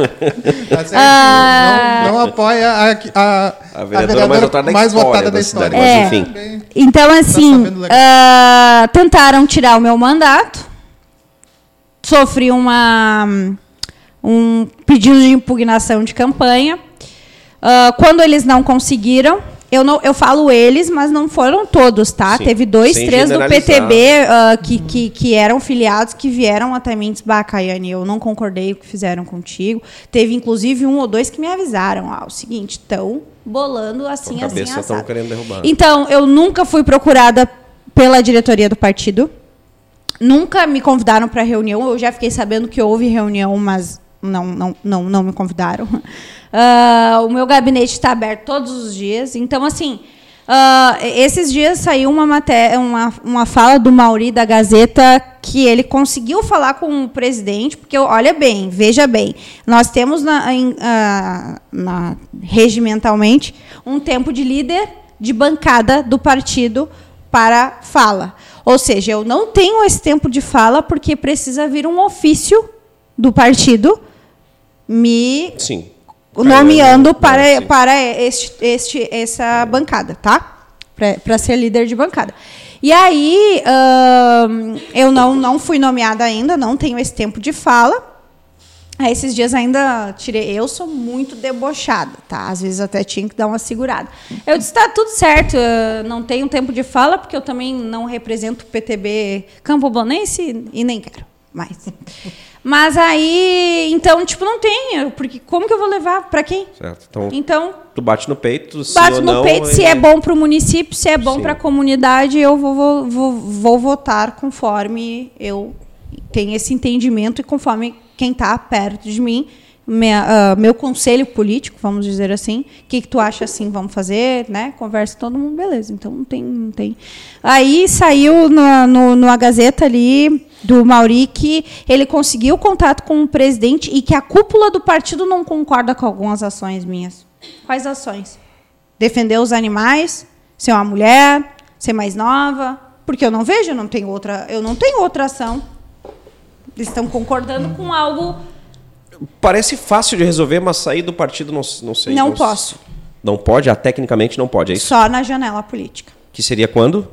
certinho. (laughs) Ah. Não, não apoia a, a, A vereadora mais votada da mais história votada da da cidade, história. mas É. enfim. Então, assim, sabendo legal. ah, tentaram tirar o meu mandato. Sofri uma, um pedido de impugnação de campanha. Ah, quando eles não conseguiram, eu, não, eu falo eles, mas não foram todos, tá? Sim, Teve dois, três do. PTB ah, que, que, que eram filiados que vieram até mim e disseram, bah, Caiane, eu não concordei com o que fizeram contigo. Teve, inclusive, um ou dois que me avisaram, ah, o seguinte, estão bolando assim, assim, cabeça estão assado. querendo derrubar. Então, eu nunca fui procurada pela diretoria do partido. Nunca me convidaram para reunião. Eu já fiquei sabendo que houve reunião, mas não, não, não, não me convidaram. (laughs) Ah, o meu gabinete está aberto todos os dias. Então, assim, ah, esses dias saiu uma, matéria, uma, uma fala do Mauri da Gazeta que ele conseguiu falar com o presidente, porque olha bem, veja bem, nós temos na, em, ah, na- regimentalmente um tempo de líder de bancada do partido para fala. Ou seja, eu não tenho esse tempo de fala porque precisa vir um ofício do partido me Sim. nomeando Caiane, para, né, para este, este, essa bancada, tá? Para ser líder de bancada. E aí, ahn, eu não, não fui nomeada ainda, não tenho esse tempo de fala. Aí, esses dias ainda tirei. Eu sou muito debochada, tá? Às vezes até tinha que dar uma segurada. Eu disse: tá tudo certo, não tenho tempo de fala, porque eu também não represento o PTB Campo Bonense e nem quero mais. (laughs) Mas aí, então, tipo, não tenho, porque como que eu vou levar? Para quem? Certo. Então, Então, tu bate no peito, bato ou no não, peito, se e- é bom para o município, se é bom para a comunidade, eu vou, vou, vou, vou votar conforme eu tenho esse entendimento e conforme quem está perto de mim, minha, ah, meu conselho político, vamos dizer assim, o que, que tu acha assim, vamos fazer, né? Conversa todo mundo, beleza. Então não tem. Não tem. Aí saiu no, no, no A Gazeta ali do Mauri que ele conseguiu contato com o presidente e que a cúpula do partido não concorda com algumas ações minhas. Quais ações? defender os animais, ser uma mulher, ser mais nova, porque eu não vejo, eu não tenho outra, eu não tenho outra ação. Eles estão concordando com algo. Parece fácil de resolver, mas sair do partido não, não sei. Não s- posso. Não pode? Ah, tecnicamente não pode, é isso? Só na janela política. Que seria quando?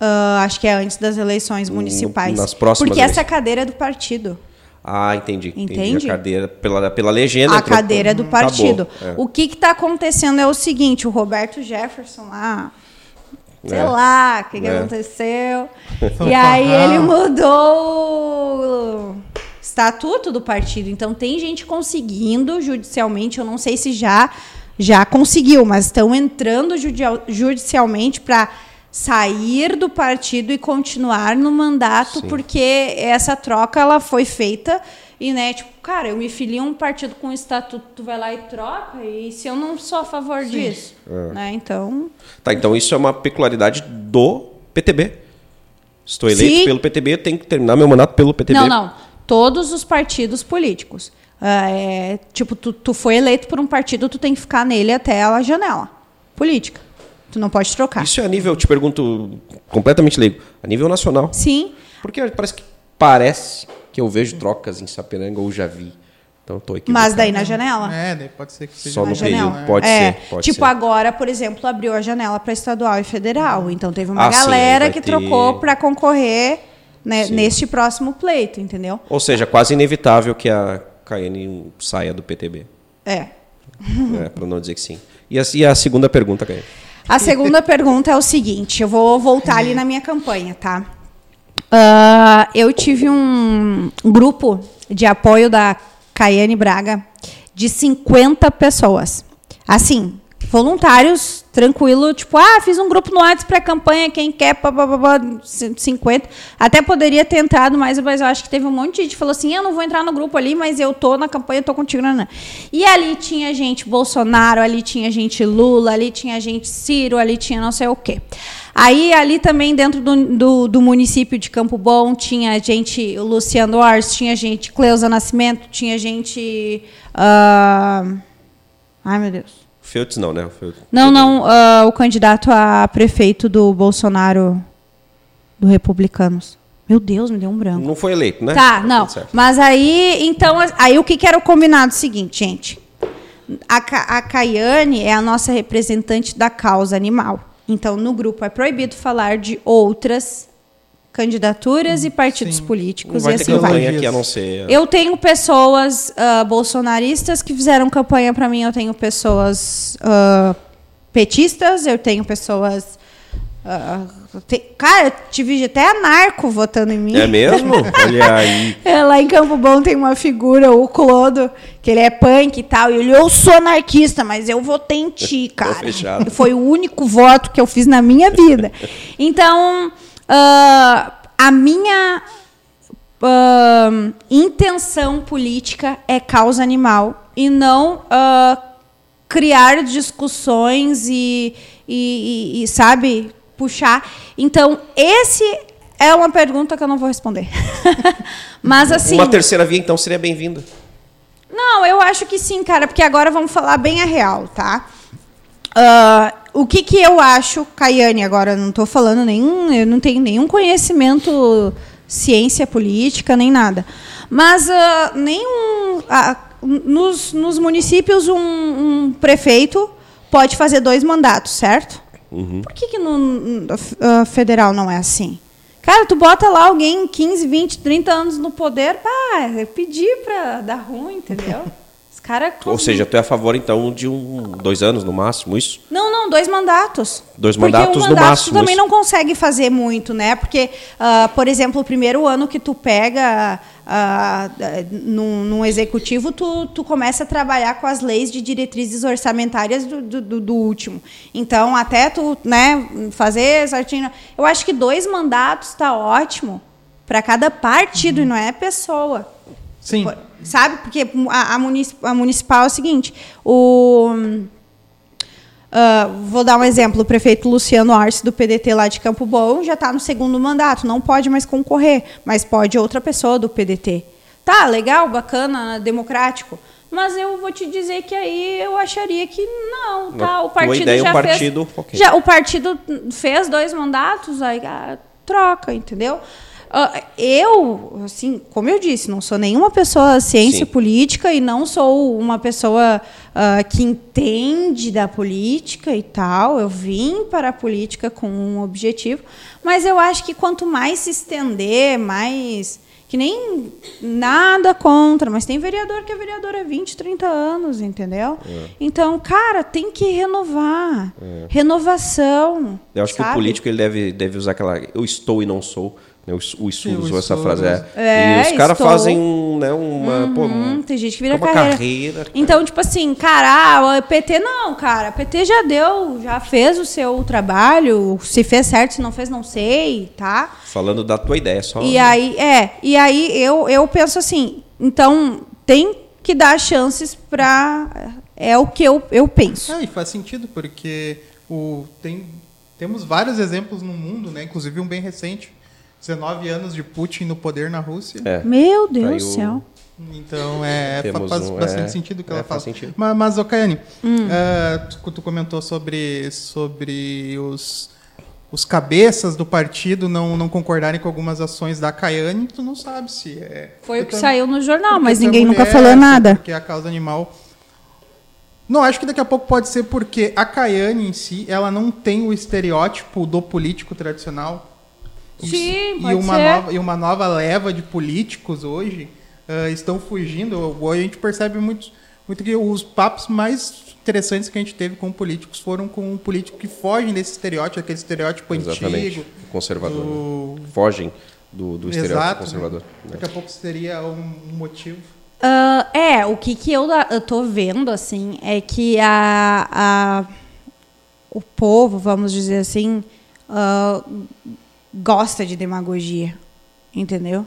Ah, acho que é antes das eleições municipais. nas próximas Porque eleições. essa cadeira é do partido. Ah, entendi. entendi. Entende? A cadeira, pela, pela legenda. a cadeira do Acabou, partido. é. O que está acontecendo é o seguinte: o Roberto Jefferson lá, sei É. lá, o que, que É. aconteceu. (laughs) e aí ele mudou o estatuto do partido. Então tem gente conseguindo judicialmente, eu não sei se já já conseguiu, mas estão entrando judicialmente para sair do partido e continuar no mandato, Sim. porque essa troca ela foi feita e, né, tipo, cara, eu me filio a um partido com estatuto, tu vai lá e troca, e se eu não sou a favor disso, né? Então, Tá, então isso é uma peculiaridade do PTB. Estou eleito Sim. pelo PTB, eu tenho que terminar meu mandato pelo PTB. Não, não. Todos os partidos políticos. Ah, é, tipo, tu, tu foi eleito por um partido, tu tem que ficar nele até a janela. Política. Tu não pode trocar. Isso é a nível, te pergunto completamente leigo, a nível nacional. Sim. Porque parece que parece que eu vejo trocas em Sapiranga ou já vi. Então tô aqui. Mas daí na janela. É, daí pode ser que seja Só Na no janela. período, pode É, ser, pode tipo, ser. agora, por exemplo, abriu a janela para estadual e federal. Então teve uma Ah, sim, galera vai que ter- trocou para concorrer né, Sim. neste próximo pleito, entendeu? Ou seja, quase inevitável que a Caiane saia do PTB. É. (laughs) É, para não dizer que sim. E a, e a segunda pergunta, Caiane? A segunda pergunta é o seguinte: eu vou voltar ali na minha campanha, tá? Ah, eu tive um grupo de apoio da Caiane Braga de 50 pessoas. Assim, voluntários, tranquilo, tipo, ah, fiz um grupo no WhatsApp para campanha, quem quer, pá, pá, pá, pá, 50. Até poderia ter entrado mais, mas eu acho que teve um monte de gente que falou assim: eu não vou entrar no grupo ali, mas eu tô na campanha, tô contigo. Não, não. E ali tinha gente Bolsonaro, ali tinha gente Lula, ali tinha gente Ciro, ali tinha não sei o quê. Aí, ali também, dentro do, do, do município de Campo Bom, tinha gente, Luciano Ors, tinha gente Cleusa Nascimento, tinha gente. ah, Ai, meu Deus. Feltz não, né? O Feltz- Não, não, ah, o candidato a prefeito do Bolsonaro, do Republicanos. Meu Deus, me deu um branco. Não foi eleito, né? Tá, tudo não. Mas aí, então, aí o que, que era o combinado seguinte, gente? A, a Caiane é a nossa representante da causa animal. Então, no grupo é proibido falar de outras candidaturas e partidos Sim. Políticos vai e ter assim vai. campanha aqui a não ser. Eu tenho pessoas ah, bolsonaristas que fizeram campanha para mim, eu tenho pessoas ah, petistas, eu tenho pessoas. ah, te- cara, eu tive até anarco votando em mim. É mesmo? (laughs) Olha aí. É, lá em Campo Bom tem uma figura, o Clodo, que ele é punk e tal. E ele, eu sou anarquista, mas eu votei em ti, cara. Foi o único voto que eu fiz na minha vida. (laughs) Então, ah, a minha ah, intenção política é causa animal e não ah, criar discussões e, e- e- e, sabe, puxar. Então, esse é uma pergunta que eu não vou responder. (laughs) Mas assim. Uma terceira via, então, seria bem-vinda. Não, eu acho que sim, cara, porque agora vamos falar bem a real, tá? Ah, o que, que eu acho, Caiane, agora não estou falando nenhum, eu não tenho nenhum conhecimento ciência política, nem nada. Mas ah, nenhum. ah, nos, nos municípios, um, um prefeito pode fazer dois mandatos, certo? Por que, que no, no ah, federal não é assim? Cara, tu bota lá alguém 15, 20, 30 anos no poder, pá, é pedir pra dar ruim, entendeu? (laughs) Os caras. Ou seja, tu é a favor, então, de um, dois anos no máximo, isso? Não, não, dois mandatos. Dois Porque mandatos um no mandato máximo, Tu também isso. não consegue fazer muito, né? Porque, ah, por exemplo, o primeiro ano que tu pega ah, num, num executivo, tu, tu começa a trabalhar com as leis de diretrizes orçamentárias do, do, do- último. Então, até tu né, fazer certinho. Eu acho que dois mandatos está ótimo para cada partido e não é pessoa. Sim. Sabe? Porque a, a munici- a municipal é o seguinte: o. ah, vou dar um exemplo: o prefeito Luciano Arce, do PDT lá de Campo Bom, já está no segundo mandato, não pode mais concorrer, mas pode outra pessoa do PDT. Tá, legal, bacana, democrático. Mas eu vou te dizer que aí eu acharia que não, tá? O partido ideia, já o partido, fez. ok. Já, o partido fez dois mandatos, aí ah, troca, entendeu? Ah, eu, assim, como eu disse, não sou nenhuma pessoa ciência Sim. política e não sou uma pessoa ah, que entende da política e tal. Eu vim para a política com um objetivo, mas eu acho que quanto mais se estender, mais que nem nada contra, mas tem vereador que é vereador há 20, 30 anos, entendeu? É. Então, cara, tem que renovar. Renovação. Eu acho que o sabe? político ele deve, deve usar aquela eu estou e não sou O, o o usou essa frase. É. É, e os caras fazem um, né, uma, pô, Hum, tem gente que vira uma carreira. carreira. Então, tipo assim, cara, ah, o PT não, cara. PT já deu, já fez o seu trabalho. Se fez certo, se não fez, não sei, tá? Falando da tua ideia só. E aí, é, e aí eu, eu penso assim, então tem que dar chances pra. É o que eu, eu penso. Ah, e faz sentido, porque o, tem, temos vários exemplos no mundo, né? inclusive um bem recente. 19 anos de Putin no poder na Rússia. É. Meu Deus do céu. Então, é, Temos faz um- bastante é, sentido o que é, ela faz fala. sentido. Mas, mas Okayane, Hum. ah, tu, tu comentou sobre, sobre os, os cabeças do partido não, não concordarem com algumas ações da Caiane, tu não sabe se é... Foi o que saiu no jornal, mas é ninguém nunca mulher, falou se- nada. Porque a causa animal... Não, acho que daqui a pouco pode ser porque a Caiane em si, ela não tem o estereótipo do político tradicional. E- Sim, e pode uma ser. nova e uma nova leva de políticos hoje ah, estão fugindo. Hoje a gente percebe muito, muito que os papos mais interessantes que a gente teve com políticos foram com políticos que fogem desse estereótipo, aquele estereótipo Exatamente. antigo. Conservador. do- Fogem do, do estereótipo Exato. conservador. Daqui a pouco seria um motivo. Ah, é, o que, que eu, eu tô vendo, assim, é que a, a, o povo, vamos dizer assim, ah, gosta de demagogia, entendeu?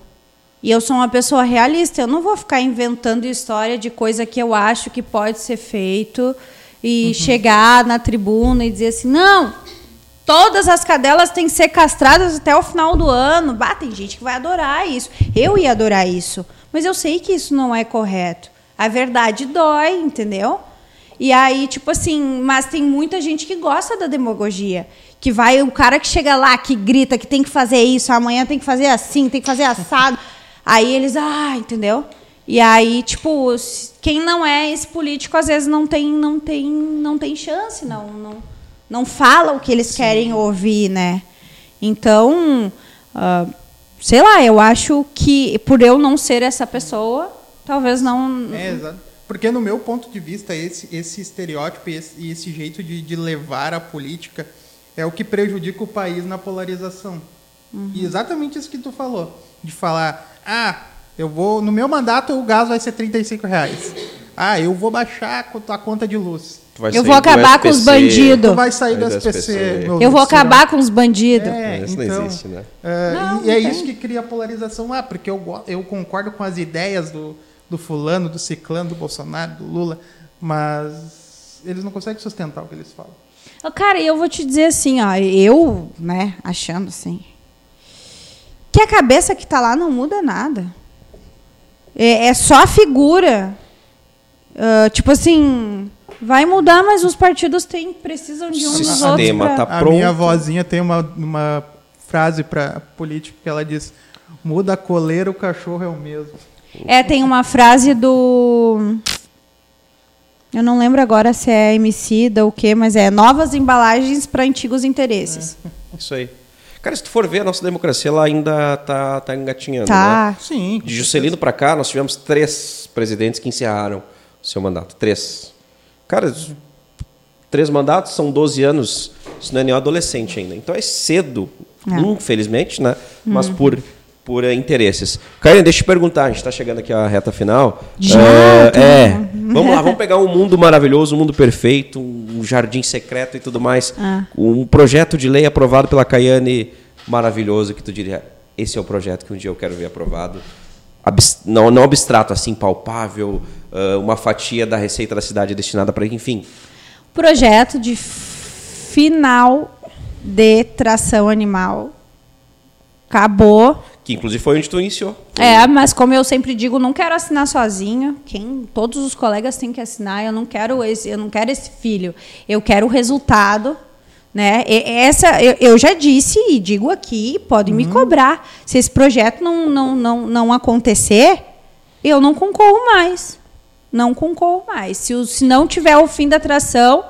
E eu sou uma pessoa realista, eu não vou ficar inventando história de coisa que eu acho que pode ser feito e chegar na tribuna e dizer assim, não, todas as cadelas têm que ser castradas até o final do ano. Bah, tem gente que vai adorar isso. Eu ia adorar isso. Mas eu sei que isso não é correto. A verdade dói, entendeu? E aí, tipo assim, mas tem muita gente que gosta da demagogia. Que vai, o cara que chega lá, que grita que tem que fazer isso, amanhã tem que fazer assim, tem que fazer assado. Aí eles, ah, entendeu? E aí, tipo, quem não é esse político, às vezes não tem, não tem, não tem chance, não, não, não fala o que eles querem ouvir, né? Então, ah, sei lá, eu acho que por eu não ser essa pessoa, talvez não. É, exato. Porque no meu ponto de vista, esse, esse estereótipo e esse, esse jeito de, de levar a política é o que prejudica o país na polarização. E exatamente isso que tu falou. De falar, ah, eu vou. No meu mandato o gás vai ser 35 reais. Ah, eu vou baixar a co- a conta de luz. Tu vai Eu sair vou do acabar com os SPC, bandidos. Tu vai sair do SPC. Eu vou acabar com os bandidos. É, Isso então, não existe, né? é, Não, e é não isso tem. que cria polarização. Ah, porque eu, eu concordo com as ideias do, do fulano, do ciclano, do Bolsonaro, do Lula, mas eles não conseguem sustentar o que eles falam. Cara, eu vou te dizer assim, ó, eu, né, achando assim, que a cabeça que tá lá não muda nada. É, é só a figura. Ah, tipo assim, vai mudar, mas os partidos têm, precisam de uns dos outros. Sistema pra- tá a pronto. minha vozinha tem uma, uma frase para político que ela diz: muda a coleira, o cachorro é o mesmo. É, tem uma frase do. Eu não lembro agora se é MC ou o quê, mas é novas embalagens para antigos interesses. Isso aí. Cara, se tu for ver, a nossa democracia ela ainda tá, tá engatinhando. Né? Tá. Sim. De Juscelino para cá, nós tivemos três presidentes que encerraram o seu mandato. Três. Cara, três mandatos são 12 anos. Isso não é nem um adolescente ainda. Então é cedo, É. infelizmente, né? Mas por, por eh, interesses. Karine, deixa eu te perguntar. A gente está chegando aqui à reta final. Já? Tô- é. Vamos lá, vamos pegar um mundo maravilhoso, um mundo perfeito, um jardim secreto e tudo mais. Ah. Um projeto de lei aprovado pela Caiane maravilhoso que tu diria, esse é o projeto que um dia eu quero ver aprovado. Abs- não, não abstrato, assim, palpável, ah, uma fatia da receita da cidade destinada para, enfim. Projeto de final de tração animal. Acabou. Que inclusive foi onde tu iniciou. É, mas como eu sempre digo, não quero assinar sozinho. Quem, todos os colegas têm que assinar. Eu não quero esse, eu não quero esse filho. Eu quero o resultado, né? E- essa eu, eu já disse e digo aqui, podem me cobrar. Se esse projeto não, não, não, não acontecer, eu não concorro mais. Não concorro mais. Se, o- se não tiver o fim da atração,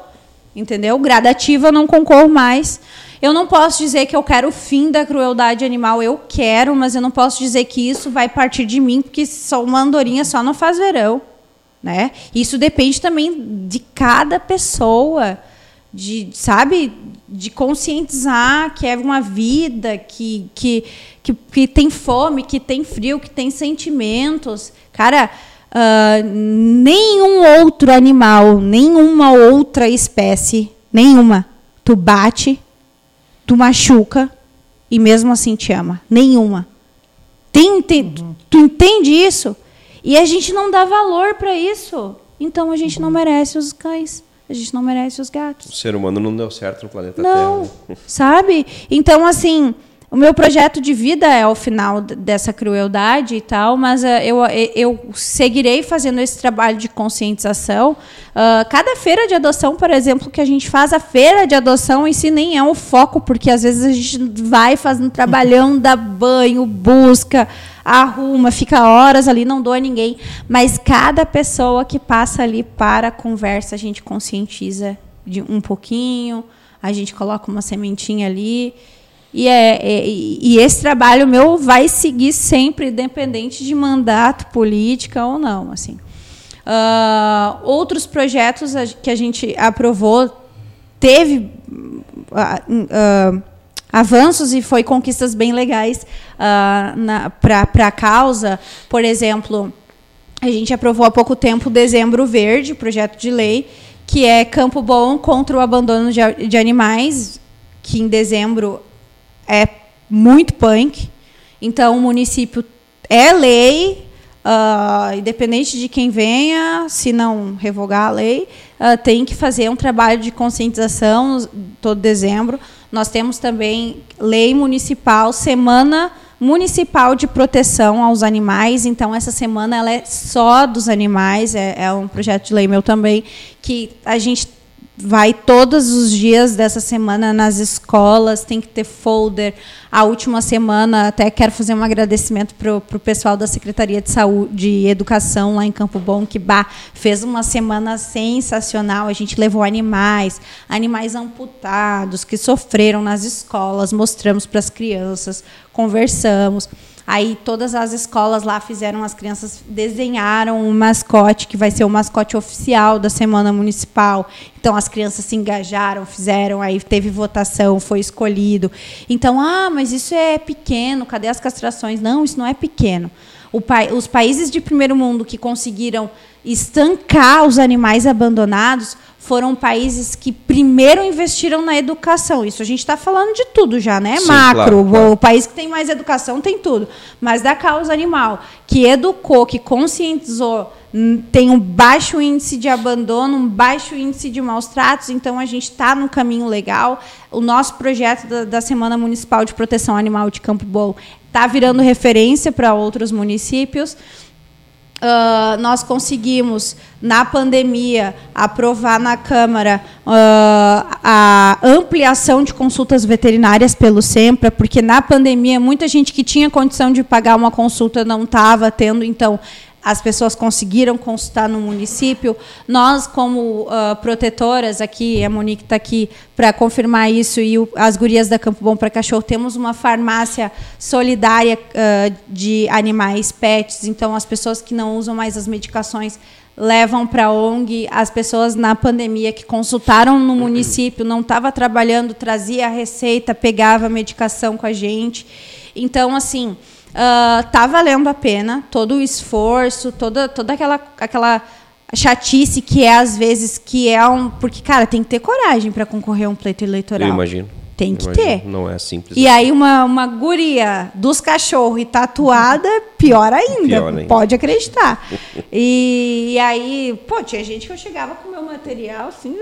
entendeu? Gradativa, não concorro mais. Eu não posso dizer que eu quero o fim da crueldade animal. Eu quero, mas eu não posso dizer que isso vai partir de mim, porque só uma andorinha só não faz verão. Né? Isso depende também de cada pessoa, de, sabe? de conscientizar que é uma vida que, que, que, que tem fome, que tem frio, que tem sentimentos. Cara, uh, nenhum outro animal, nenhuma outra espécie, nenhuma, tu bate, tu machuca e mesmo assim te ama. Nenhuma. Tem, tem, uhum. tu, entende isso? E a gente não dá valor para isso. Então a gente não merece os cães. A gente não merece os gatos. O ser humano não deu certo no planeta não, Terra. Não, sabe? Então, assim, o meu projeto de vida é o final dessa crueldade e tal, mas uh, eu, eu seguirei fazendo esse trabalho de conscientização. Uh, cada feira de adoção, por exemplo, que a gente faz, a feira de adoção em si nem é o foco, porque às vezes a gente vai fazendo (laughs) trabalhão, dá banho, busca, arruma, fica horas ali, não doa ninguém. Mas cada pessoa que passa ali para a conversa, a gente conscientiza de um pouquinho, a gente coloca uma sementinha ali. E, é, é, e esse trabalho meu vai seguir sempre, independente de mandato, política ou não. Assim. Uh, outros projetos que a gente aprovou teve uh, uh, avanços e foi conquistas bem legais para a causa. Por exemplo, a gente aprovou há pouco tempo o Dezembro Verde, projeto de lei, que é Campo Bom contra o abandono de, de animais, que em dezembro é muito punk. Então, o município é lei, uh, independente de quem venha, se não revogar a lei, uh, tem que fazer um trabalho de conscientização todo dezembro. Nós temos também lei municipal, semana municipal de proteção aos animais. Então, essa semana ela é só dos animais, é, é um projeto de lei meu também, que a gente vai todos os dias dessa semana nas escolas, tem que ter folder. A última semana, até quero fazer um agradecimento para o pessoal da Secretaria de Saúde de Educação lá em Campo Bom, que bah, fez uma semana sensacional. A gente levou animais, animais amputados, que sofreram nas escolas, mostramos para as crianças, conversamos. Aí todas as escolas lá fizeram, as crianças desenharam um mascote, que vai ser o mascote oficial da Semana Municipal. Então as crianças se engajaram, fizeram, aí teve votação, foi escolhido. Então, ah, mas isso é pequeno, cadê as castrações? Não, isso não é pequeno. Pa os países de primeiro mundo que conseguiram estancar os animais abandonados foram países que primeiro investiram na educação. Isso a gente está falando de tudo já, né? Sim, Macro. Claro, claro. O país que tem mais educação tem tudo. Mas da causa animal, que educou, que conscientizou, tem um baixo índice de abandono, um baixo índice de maus tratos, então a gente está no caminho legal. O nosso projeto da, da Semana Municipal de Proteção Animal de Campo Bom está virando referência para outros municípios. Uh, nós conseguimos, na pandemia, aprovar na Câmara uh, a ampliação de consultas veterinárias pelo SEMPRA, porque na pandemia muita gente que tinha condição de pagar uma consulta não estava tendo, então as pessoas conseguiram consultar no município. Nós, como uh, protetoras aqui, a Monique está aqui para confirmar isso, e o, as gurias da Campo Bom para Cachorro, temos uma farmácia solidária uh, de animais pets, então as pessoas que não usam mais as medicações levam para a ONG, as pessoas na pandemia que consultaram no município, não estava trabalhando, trazia a receita, pegava a medicação com a gente. Então, assim, Uh, tá valendo a pena todo o esforço, toda, toda aquela, aquela chatice que é às vezes que é um. Porque, cara, tem que ter coragem para concorrer a um pleito eleitoral. Eu imagino. Tem que ter. Não é simples. E assim. aí uma, uma guria dos cachorros e tatuada, pior ainda. Pior ainda. Pode acreditar. e, e, aí, pô, tinha gente que eu chegava com o meu material assim,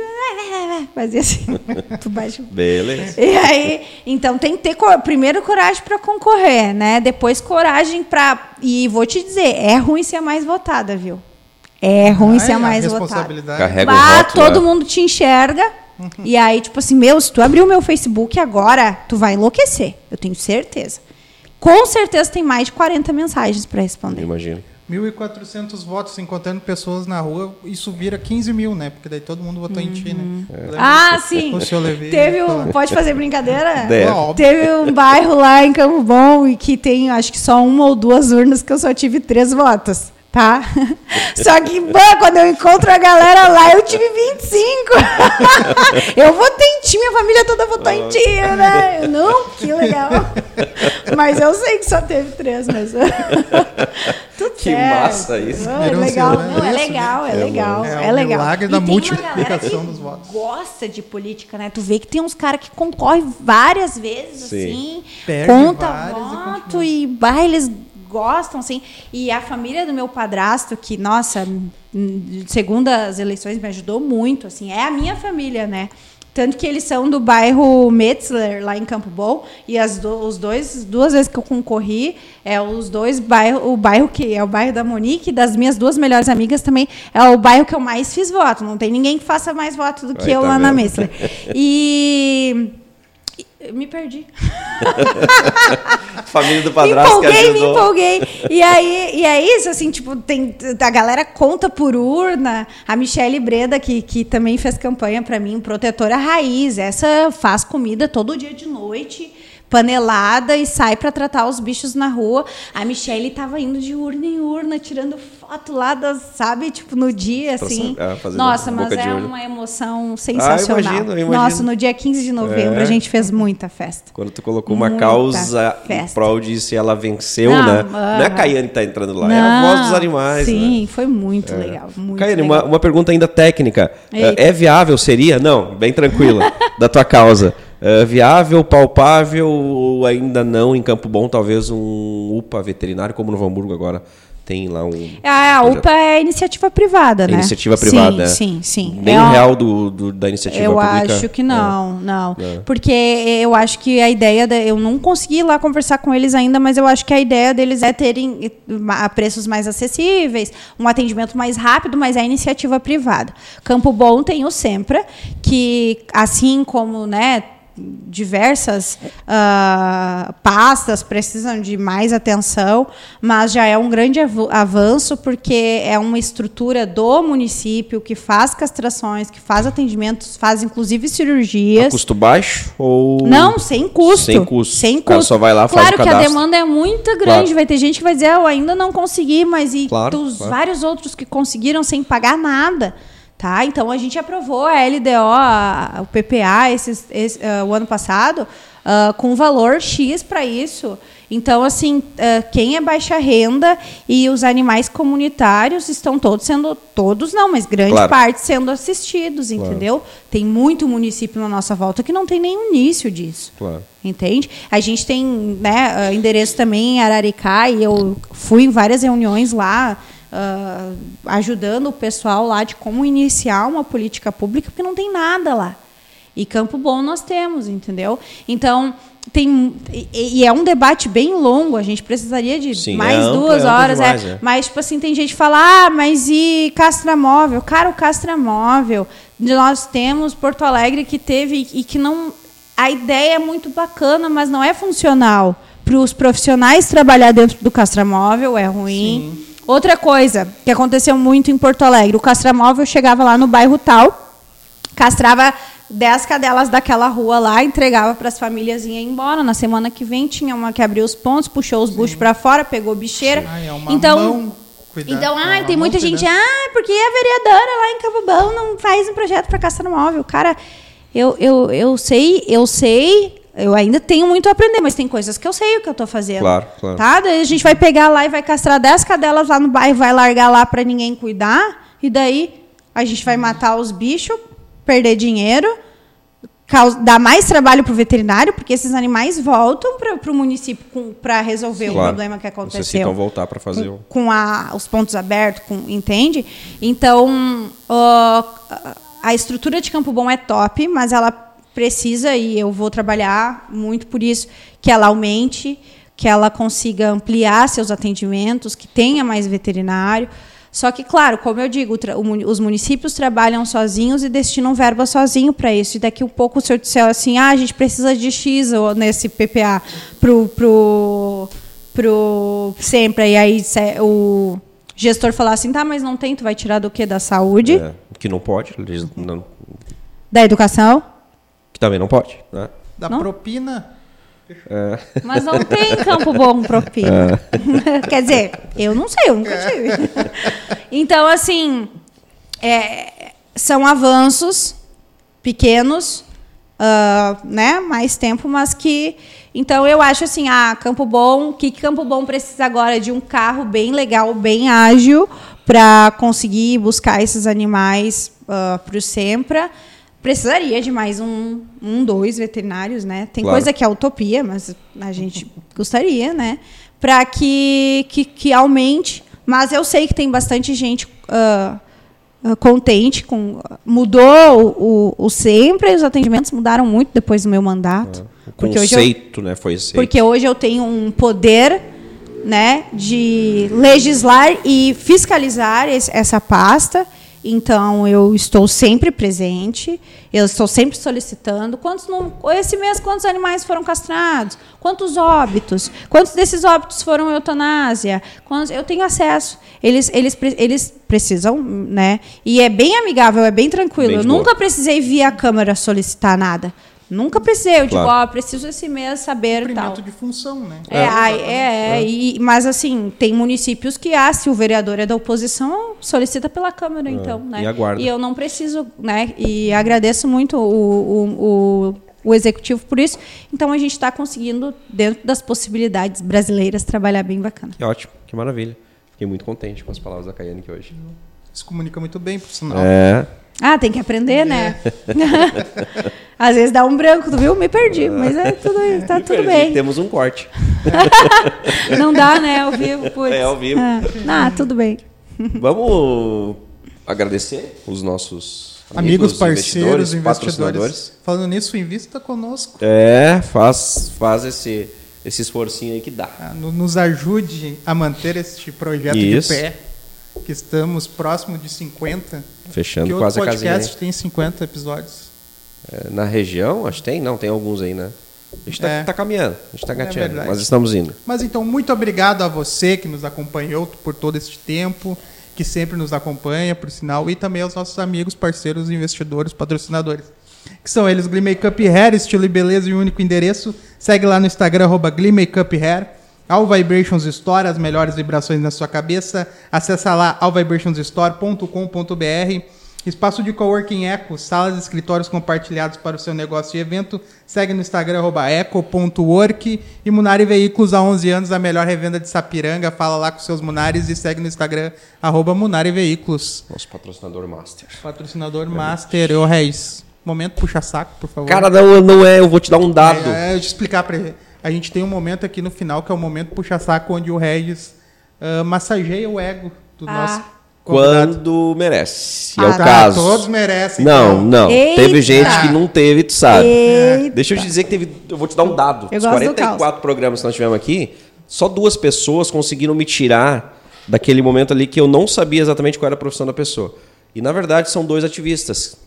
(laughs) fazia assim, (laughs) tu baixo. Beleza. E aí, então tem que ter primeiro coragem para concorrer, né? Depois coragem para e vou te dizer, é ruim ser a mais votada, viu? É ruim ah, ser a mais a votada. Carrega ah, todo mundo te enxerga e aí, tipo assim, meu, se tu abrir o meu Facebook agora, tu vai enlouquecer. Eu tenho certeza. Com certeza tem mais de 40 mensagens para responder. Imagino. 1.400 votos, sem contando pessoas na rua, isso vira 15 mil, né? Porque daí todo mundo votou uhum. em ti, né? É. Ah, sim. Teve um, pode fazer brincadeira? (laughs) Deve. Teve um bairro lá em Campo Bom e que tem, acho que só uma ou duas urnas que eu só tive três votos. Tá? (laughs) Só que, bah, quando eu encontro a galera lá, eu tive 25. (laughs) eu votei em ti, minha família toda votou em ti, né? Eu, não, que legal. Mas eu sei que só teve três mesmo. (laughs) Tudo Que certo. massa isso. Não, é legal, não, é legal, é legal, É é, o legal. milagre da E tem uma multiplicação galera que dos votos. Gosta de política, né? Tu vê que tem uns caras que concorrem várias vezes, Sim. assim, Perde conta e voto e, bah, eles gostam, assim. E a família do meu padrasto, que, nossa, segundo as eleições, me ajudou muito, assim, é a minha família, né? Tanto que eles são do bairro Metzler, lá em Campo Bom, e as do- os dois, duas vezes que eu concorri, é os dois bairros, o bairro que é o bairro da Monique, das minhas duas melhores amigas também, é o bairro que eu mais fiz voto. Não tem ninguém que faça mais voto do que eu tá lá na vendo? Metzler. (laughs) E- me perdi. (laughs) Família do Me padrasto que empolguei, me ajudou. empolguei. E aí, e é isso, assim, tipo, tem, a galera conta por urna. A Michelle Breda, que, que também fez campanha para mim, protetora raiz. Essa faz comida todo dia de noite, panelada, e sai para tratar os bichos na rua. A Michelle tava indo de urna em urna, tirando foto lá, das, sabe, tipo, no dia, assim. ah, fazendo Nossa, mas é uma emoção sensacional. imagino, eu imagino. Nossa, no dia 15 de novembro É. a gente fez muita festa. Quando tu colocou uma Muita causa em festa. prol disso e ela venceu, Não, né? Não é a. Caiane que tá entrando lá, é a voz dos Não, animais. Sim, né? foi muito legal. Muito Caiane, legal. uma, uma pergunta ainda técnica. Eita. É viável, seria? Não, bem tranquila, (laughs) da tua causa. É viável, palpável ou ainda não, em Campo Bom, talvez um UPA veterinário, como no Hamburgo agora tem lá um... Ah, a projeto. UPA é iniciativa privada, É né? iniciativa privada, Sim, é. sim, sim. Nem É o uma- real do, do- da iniciativa Eu pública. acho que não, não. É. Porque eu acho que a ideia. Da, eu não consegui ir lá conversar com eles ainda, mas eu acho que a ideia deles é terem ma- preços mais acessíveis, um atendimento mais rápido, mas é iniciativa privada. Campo Bom tem o Sempra, que assim como, né? Diversas ah, pastas precisam de mais atenção, mas já é um grande avanço porque é uma estrutura do município que faz castrações, que faz atendimentos, faz inclusive A cirurgias. custo baixo ou... Não, sem custo. Sem custo. Sem cara custo. só vai lá, faz claro o que a demanda é muito grande. Claro. Vai ter gente que vai dizer, "Ah, eu ainda não consegui, mas e Claro, os claro. vários outros que conseguiram sem pagar nada. Tá? Então a gente aprovou a LDO, a- o PPA, esses, esse, ah, o ano passado, ah, com valor X para isso. Então, assim, ah, quem é baixa renda e os animais comunitários estão todos sendo, todos não, mas grande Claro. parte sendo assistidos, entendeu? Tem muito município na nossa volta que não tem nenhum início disso. Claro. Entende? A gente tem né, ah, endereço também em Araricá e eu fui em várias reuniões lá, ah, ajudando o pessoal lá de como iniciar uma política pública, porque não tem nada lá. E Campo Bom nós temos, entendeu? Então, tem. E, é um debate bem longo, a gente precisaria de Sim, mais é amplo, duas é horas. é. demais, é. Mas, tipo assim, tem gente que fala, ah, mas e Castramóvel? Cara, o Castramóvel, nós temos Porto Alegre que teve e que não. A ideia é muito bacana, mas não é funcional. Para os profissionais trabalhar dentro do Castramóvel é ruim. Outra coisa que aconteceu muito em Porto Alegre: o Castramóvel chegava lá no bairro tal, castrava 10 cadelas daquela rua lá, entregava para as famílias e ia embora. Na semana que vem tinha uma que abriu os pontos, puxou os buchos para fora, pegou bicheira. Ai, é uma então, mão cuidar- então, ai, tem muita gente, ah, porque a vereadora lá em Cabo Bom não faz um projeto para castrar móvel. Cara, eu, eu, eu sei, eu sei, eu ainda tenho muito a aprender, mas tem coisas que eu sei o que eu estou fazendo. Claro, claro. Tá? Daí a gente vai pegar lá e vai castrar 10 cadelas lá no bairro, vai largar lá para ninguém cuidar, e daí a gente vai matar os bichos, perder dinheiro, dar mais trabalho para o veterinário, porque esses animais voltam para o município para resolver o problema que aconteceu Necessitam voltar para fazer com, o... com a- os pontos abertos, com- entende? Então, ó, a estrutura de Campo Bom é top, mas ela precisa, e eu vou trabalhar muito por isso, que ela aumente, que ela consiga ampliar seus atendimentos, que tenha mais veterinário. Só que, claro, como eu digo, os municípios trabalham sozinhos e destinam verba sozinho para isso. E daqui um pouco o senhor disser assim, ah, a gente precisa de X ou nesse PPA pro, pro, pro sempre. E aí o gestor falar assim, tá, mas não tem, tu vai tirar do quê? Da saúde, É, que não pode, não- da educação. Que também não pode, né? Da Não? propina. É. Mas não tem Campo Bom propina. (laughs) Quer dizer, eu não sei, eu nunca tive. Então, assim, é, são avanços pequenos, ah, né? Mais tempo, mas que. Então, eu acho assim, ah, Campo Bom, o que que Campo Bom precisa agora? De um carro bem legal, bem ágil, para conseguir buscar esses animais para o Sempra. Precisaria de mais um, um, dois veterinários, né? Tem Claro. coisa que é utopia, mas a gente gostaria, né? Para que, que, que aumente. Mas eu sei que tem bastante gente ah, contente com. Mudou o, o, o sempre, os atendimentos mudaram muito depois do meu mandato. O Porque hoje eu- conceito, né, foi aceito. porque hoje eu tenho um poder né, de legislar e fiscalizar esse- essa pasta. Então, eu estou sempre presente, eu estou sempre solicitando. Quantos não, esse mês, quantos animais foram castrados? Quantos óbitos? Quantos desses óbitos foram eutanásia? Quantos, eu tenho acesso. Eles, eles, eles precisam, né? E é bem amigável, é bem tranquilo. Bem eu nunca precisei via câmera solicitar nada. Nunca precisei. Eu digo, Claro. ó, preciso esse mês saber tal. Cumprimento de função, né? É, ai, é, é, e- mas assim, tem municípios que, ah, se o vereador é da oposição, solicita pela Câmara, então, né? e aguarda. eu não preciso, né? E agradeço muito o, o, o, o executivo por isso. Então, a gente está conseguindo, dentro das possibilidades brasileiras, trabalhar bem bacana. Que ótimo, que maravilha. Fiquei muito contente com as palavras da Caiane aqui hoje. Se comunica muito bem, por sinal. É. Ah, tem que aprender, né? (laughs) Às vezes dá um branco, tu viu? Me perdi, mas é tudo, tá (laughs) tudo Perdi, bem. Temos um corte. (laughs) Não dá, né? Ao vivo, putz. É, ao vivo. Ah, tudo bem. Vamos agradecer os nossos Amigos, amigos, parceiros, investidores, patrocinadores. investidores. Falando nisso, invista conosco. É, faz, faz esse, esse esforcinho aí que dá. Ah, no- Nos ajude a manter este projeto Isso. de pé. Que estamos próximo de 50. Fechando que quase a casinha. podcast tem 50 episódios. É, na região, acho que tem? Não, tem alguns aí, né? A gente tá, É. tá caminhando, a gente tá gateando, verdade. mas estamos indo. Mas então, muito obrigado a você que nos acompanhou por todo este tempo, que sempre nos acompanha, por sinal, e também aos nossos amigos, parceiros, investidores, patrocinadores. Que são eles, Glee Makeup Hair, estilo e beleza e único endereço. Segue lá no Instagram, arroba Glee Makeup Hair. All Vibrations Store, as melhores vibrações na sua cabeça. Acesse lá allvibrationsstore.com.br. Espaço de coworking Eco, salas e escritórios compartilhados para o seu negócio e evento. Segue no Instagram, eco.work. E Munari Veículos, há 11 anos, a melhor revenda de Sapiranga. Fala lá com seus Munares e segue no Instagram, arroba Munari Veículos. Nosso patrocinador master. Patrocinador Master, ô Reis. Momento puxa-saco, por favor. Cara, não, não é, eu vou te dar um dado. É, é, eu explicar pra ele. A gente tem um momento aqui no final que é o momento puxa-saco, onde o Regis ah, massageia o ego do Ah. nosso convidado. Quando merece. E é Ah, o tá, caso. Todos merecem. Não, então. não. Eita. Teve gente que não teve, tu sabe. Eita. Deixa eu te dizer que teve. Eu vou te dar um dado. Eu Os gosto do 44 programas que nós tivemos aqui, só duas pessoas conseguiram me tirar daquele momento ali que eu não sabia exatamente qual era a profissão da pessoa. E na verdade são dois ativistas.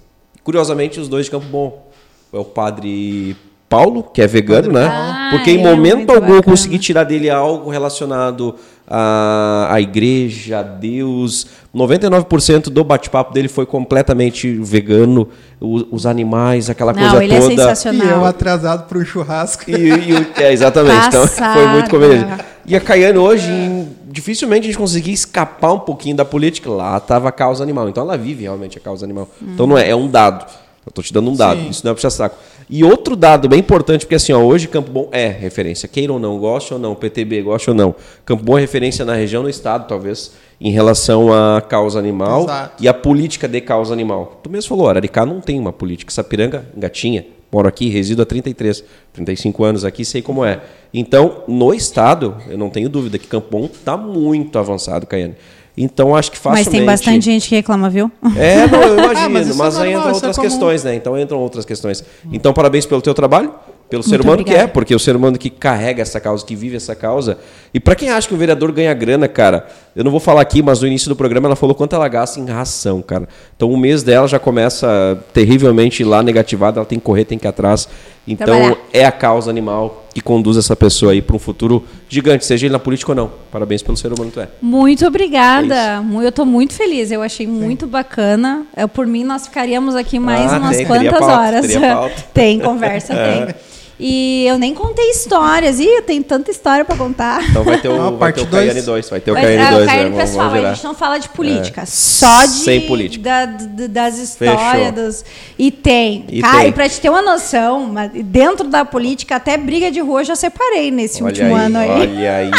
Curiosamente, os dois de Campo Bom. É o padre Paulo, que é vegano, né? Ah, Porque em é momento muito algum eu consegui tirar dele algo relacionado à, à igreja, a Deus. 99% do bate-papo dele foi completamente vegano, o- os animais, aquela Não, coisa ele é toda. E eu sensacional. atrasado pro churrasco. E, e o- é, exatamente. Então, (laughs) foi muito conveniente. E a Caiane hoje, em- dificilmente a gente conseguia escapar um pouquinho da política. Lá estava a causa animal. Então ela vive realmente a causa animal. Então não é, é um dado. Eu tô te dando um dado. Sim. Isso não é puxar saco. E outro dado bem importante, porque assim, ó, hoje Campo Bom é referência. Queira ou não, goste ou não, PTB, goste ou não. Campo Bom é referência na região, no estado, talvez, em relação à causa animal Exato. e a política de causa animal. Tu mesmo falou, Araricá não tem uma política. Sapiranga, gatinha, moro aqui, resido há 33, 35 anos aqui, sei como é. Então, no estado, eu não tenho dúvida que Campo Bom está muito avançado, Caiane. Então, acho que Mas facilmente... tem bastante gente que reclama, viu? É, não, eu (laughs) imagino, Ah, mas mas, é aí entram é outras comum. questões, né? Então entram outras questões. Então, parabéns pelo teu trabalho, pelo ser Muito humano que é, obrigada. porque o ser humano que carrega essa causa, que vive essa causa. E para quem acha que o vereador ganha grana, cara, eu não vou falar aqui, mas no início do programa ela falou quanto ela gasta em ração, cara. Então o mês dela já começa terrivelmente lá negativado, ela tem que correr, tem que ir atrás. Então Trabalhar. é a causa animal que conduz essa pessoa aí para um futuro gigante, seja ele na política ou não. Parabéns pelo ser humano que tu é. Muito É obrigada. Mu- eu estou muito feliz. Eu achei muito bacana. Eu, por mim, nós ficaríamos aqui mais Ah, umas tem, quantas pauta, horas. (laughs) tem conversa, tem. E eu nem contei histórias. Ih, eu tenho tanta história pra contar. Então vai ter o, Não, vai parte ter o dois. Caiane 2. Vai ter o Vai- Caiane é, 2. o Caiane né? Vamos- pessoal, vamos a virar. gente não fala de política, só de Sem política. da- d- das histórias dos e tem. E Cara, tem. e pra te ter uma noção, dentro da política até briga de rua eu já separei nesse Olha último aí, ano aí. olha aí.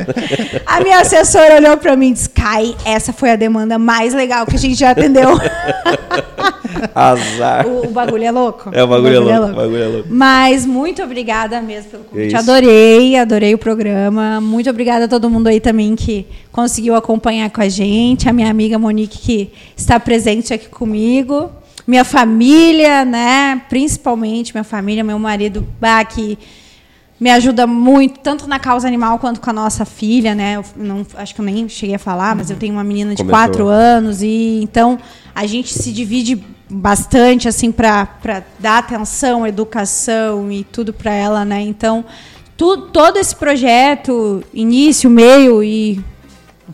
(laughs) A minha assessora olhou pra mim e disse: "Kai, essa foi a demanda mais legal que a gente já atendeu". (laughs) Azar. o, o bagulho é louco. É, o bagulho é louco, o bagulho é louco. Mas muito obrigada mesmo pelo É convite. isso. Adorei, adorei o programa. Muito obrigada a todo mundo aí também que conseguiu acompanhar com a gente. A minha amiga Monique que está presente aqui comigo. Minha família, né? Principalmente minha família, meu marido, bah, que me ajuda muito, tanto na causa animal quanto com a nossa filha, né? Eu não, acho que eu nem cheguei a falar, mas eu tenho uma menina de Comentou. quatro anos e então a gente se divide bastante assim para dar atenção, educação e tudo para ela, né? Então tu, todo esse projeto, início, meio e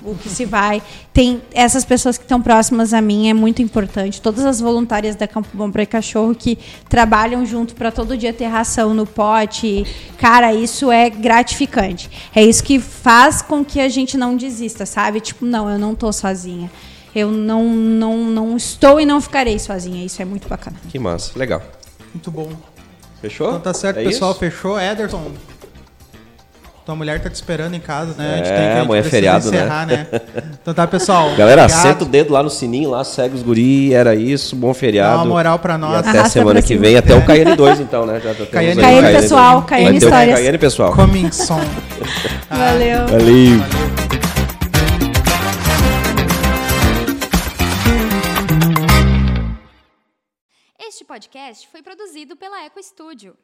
o que se vai. Tem essas pessoas que estão próximas a mim, é muito importante. Todas as voluntárias da Campo Bom para Cachorro que trabalham junto para todo dia ter ração no pote. Cara, isso é gratificante. É isso que faz com que a gente não desista, sabe? Tipo, não, eu não tô sozinha. Eu não, não, não estou e não ficarei sozinha. Isso é muito bacana. Que massa, legal. Muito bom. Fechou? Então tá certo, É pessoal. isso? Fechou. Ederson. Tua mulher tá te esperando em casa, né? A gente É, tem que a gente amanhã é feriado, né? encerrar, né? Então tá, pessoal. (laughs) Galera, obrigado. senta o dedo lá no sininho, lá, segue os guri, era isso, bom feriado. Dá uma moral pra E nós. até Arrasta semana que vem, até o Caiane 2, então, né? Já, Caiane pessoal, o histórias. Caiane pessoal. Coming soon. Valeu. Valeu. Este podcast foi produzido pela Eco Studio.